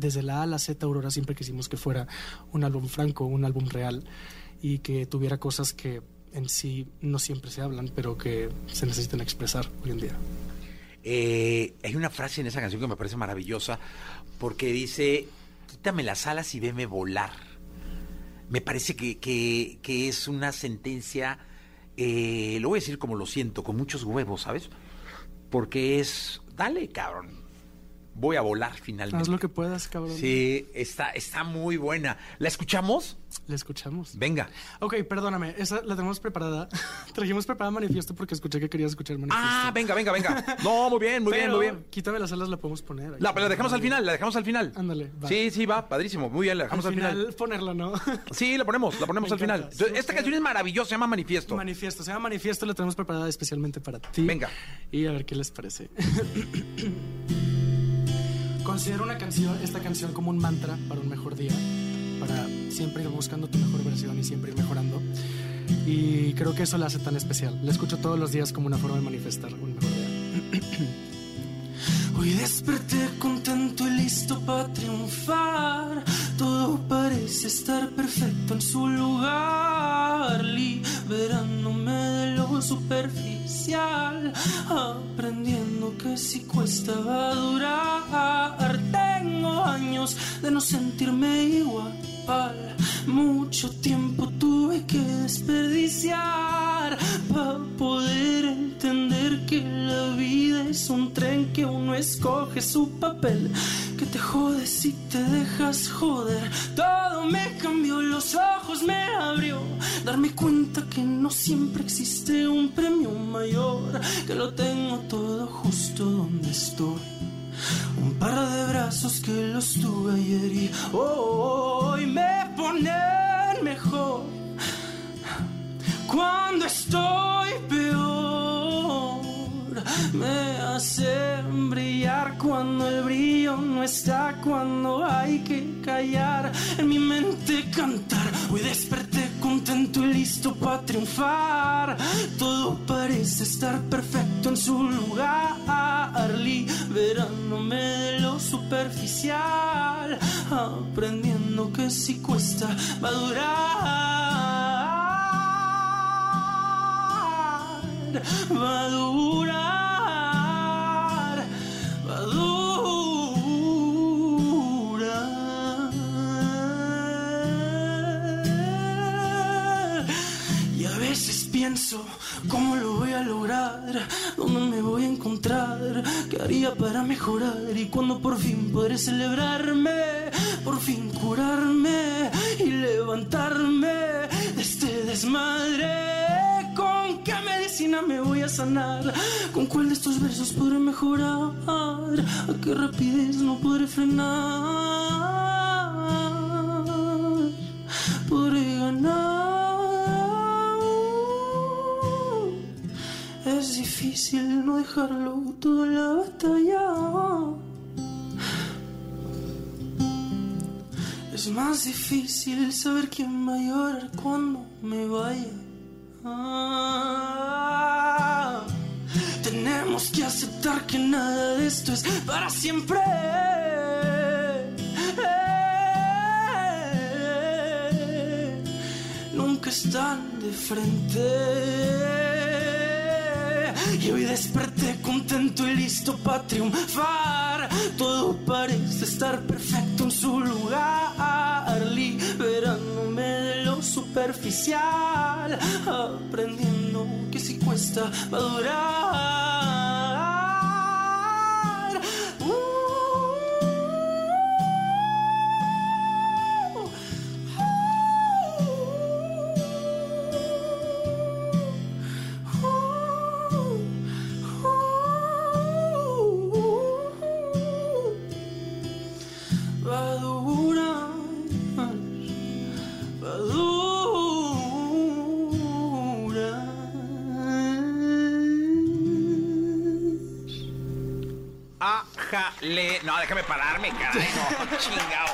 desde la A a la Z Aurora siempre quisimos que fuera un álbum franco, un álbum real y que tuviera cosas que en sí no siempre se hablan, pero que se necesitan expresar hoy en día. Eh, hay una frase en esa canción que me parece maravillosa porque dice, quítame las alas y veme volar. Me parece que, que- que es una sentencia, eh, lo voy a decir como lo siento, con muchos huevos, ¿sabes? Porque es, dale, cabrón, voy a volar finalmente. Haz lo que puedas, cabrón. Sí, está, está muy buena. ¿La escuchamos? La escuchamos. Venga. Ok, perdóname, esa la tenemos preparada. Trajimos preparada manifiesto porque escuché que querías escuchar manifiesto. Ah, venga, venga, venga. No, muy bien, muy bien, muy bien. Quítame las alas, la podemos poner. La, la dejamos al final, la dejamos al final. Ándale, va. Sí, sí, va, padrísimo. Muy bien, la dejamos al, al final, ponerla, ¿no? Sí, la ponemos, la ponemos Me al final. Entonces, esta canción es maravillosa, se llama Manifiesto. Manifiesto, se llama Manifiesto, la tenemos preparada especialmente para ti. Venga. Y a ver qué les parece. Considero una canción, esta canción como un mantra para un mejor día, para siempre ir buscando tu mejor versión y siempre ir mejorando. Y creo que eso la hace tan especial. La escucho todos los días como una forma de manifestar un mejor día. Hoy desperté contento y listo para triunfar. Todo parece estar perfecto en su lugar, liberándome de lo superficial, aprendiendo que si cuesta va durar. Tengo años de no sentirme igual. Mucho tiempo tuve que desperdiciar para poder entender que la vida es un tren que uno escoge su papel, que te jodes y te dejas joder. Todo me cambió, los ojos me abrió, darme cuenta que no siempre existe un premio mayor, que lo tengo todo justo donde estoy. Un par de brazos que los tuve ayer y hoy me ponen mejor. Cuando estoy peor, me hacen brillar cuando el brillo no está, cuando hay que callar. En mi mente cantar, hoy desperté contento y listo para triunfar. Todo parece estar perfecto en su lugar, liberándome de lo superficial, aprendiendo que si cuesta va a pienso, ¿cómo lo voy a lograr? ¿Dónde me voy a encontrar? ¿Qué haría para mejorar? Y cuando por fin podré celebrarme, por fin curarme y levantarme de este desmadre. ¿Con qué medicina me voy a sanar? ¿Con cuál de estos versos podré mejorar? ¿A qué rapidez no podré frenar? Podré ganar. Es difícil no dejarlo toda la batalla. Es más difícil saber quién va a llorar cuando me vaya. Ah, tenemos que aceptar que nada de esto es para siempre. Nunca están de frente. Y hoy desperté contento y listo para triunfar. Todo parece estar perfecto en su lugar, liberándome de lo superficial, aprendiendo que si cuesta va No, déjame pararme, caray. No, chingao.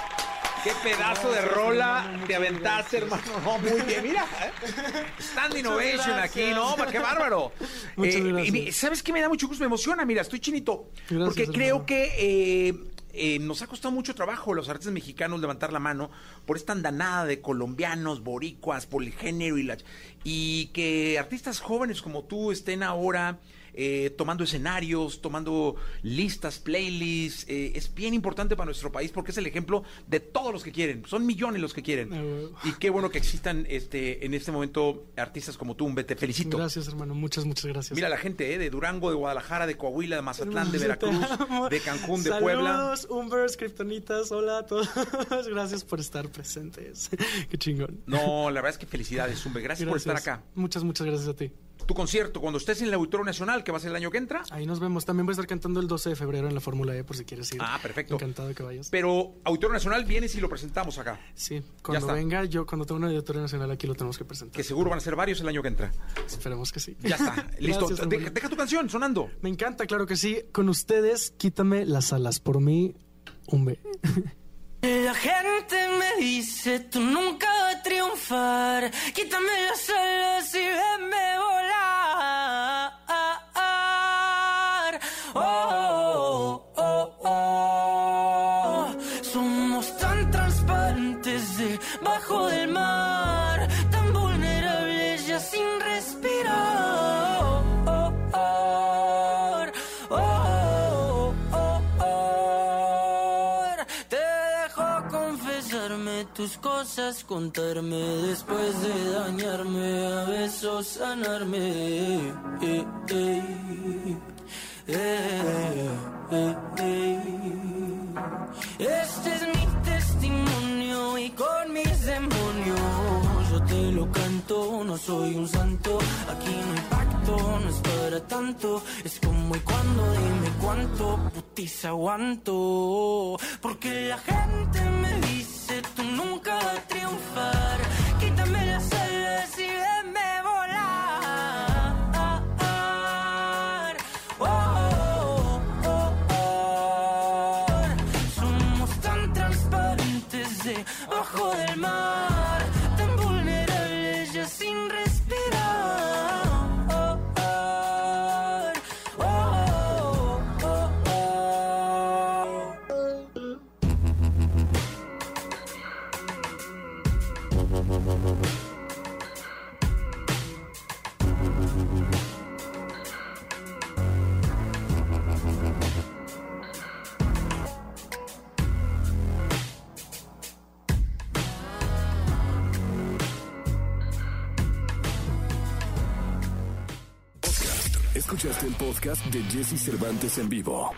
Qué pedazo de rola te aventaste, hermano. No, muy bien, mira. ¿eh? Stand Innovation aquí, ¿no? Qué bárbaro. Muchas Eh, gracias. y me- ¿Sabes qué me da mucho gusto? Me emociona, mira, estoy chinito. Gracias, porque creo hermano. que eh, eh, nos ha costado mucho trabajo los artistas mexicanos levantar la mano por esta andanada de colombianos, boricuas, poligénero y la... Y que artistas jóvenes como tú estén ahora eh, tomando escenarios, tomando listas, playlists. eh, es bien importante para nuestro país porque es el ejemplo de todos los que quieren. Son millones los que quieren. Y qué bueno que existan este, en este momento artistas como tú, Umbe. Te felicito. Gracias, hermano. Muchas, muchas gracias. Mira la gente eh, de Durango, de Guadalajara, de Coahuila, de Mazatlán, de Veracruz, de Cancún, de Puebla. Saludos, Umbers, Kryptonitas, hola a todos. Gracias por estar presentes. Qué chingón. No, la verdad es que felicidades, Umbe. Gracias, por estar acá. Muchas, muchas gracias a ti. Tu concierto, cuando estés en el Auditorio Nacional, que va a ser el año que entra. Ahí nos vemos. También voy a estar cantando el 12 de febrero en la Fórmula E por si quieres ir. Ah, perfecto. Encantado que vayas. Pero Auditorio Nacional vienes y lo presentamos acá. Sí, cuando venga, yo cuando tenga una auditorio nacional aquí lo tenemos que presentar. Que seguro van a ser varios el año que entra. Esperemos que sí. Ya está. Listo. Gracias, De- hermano. deja tu canción sonando. Me encanta, claro que sí. Con ustedes, quítame las alas. Por mí, un B. La gente me dice, tú nunca vas a triunfar. Quítame las alas y venme contarme después de dañarme, a besos sanarme. Eh, eh, eh. Este es mi testimonio y con mis demonios yo te lo canto, no soy un santo, aquí no hay pacto, no es para tanto, es como y cuando, dime cuánto putiza aguanto, porque la gente me dice tú nunca vas de Jesse Cervantes en vivo.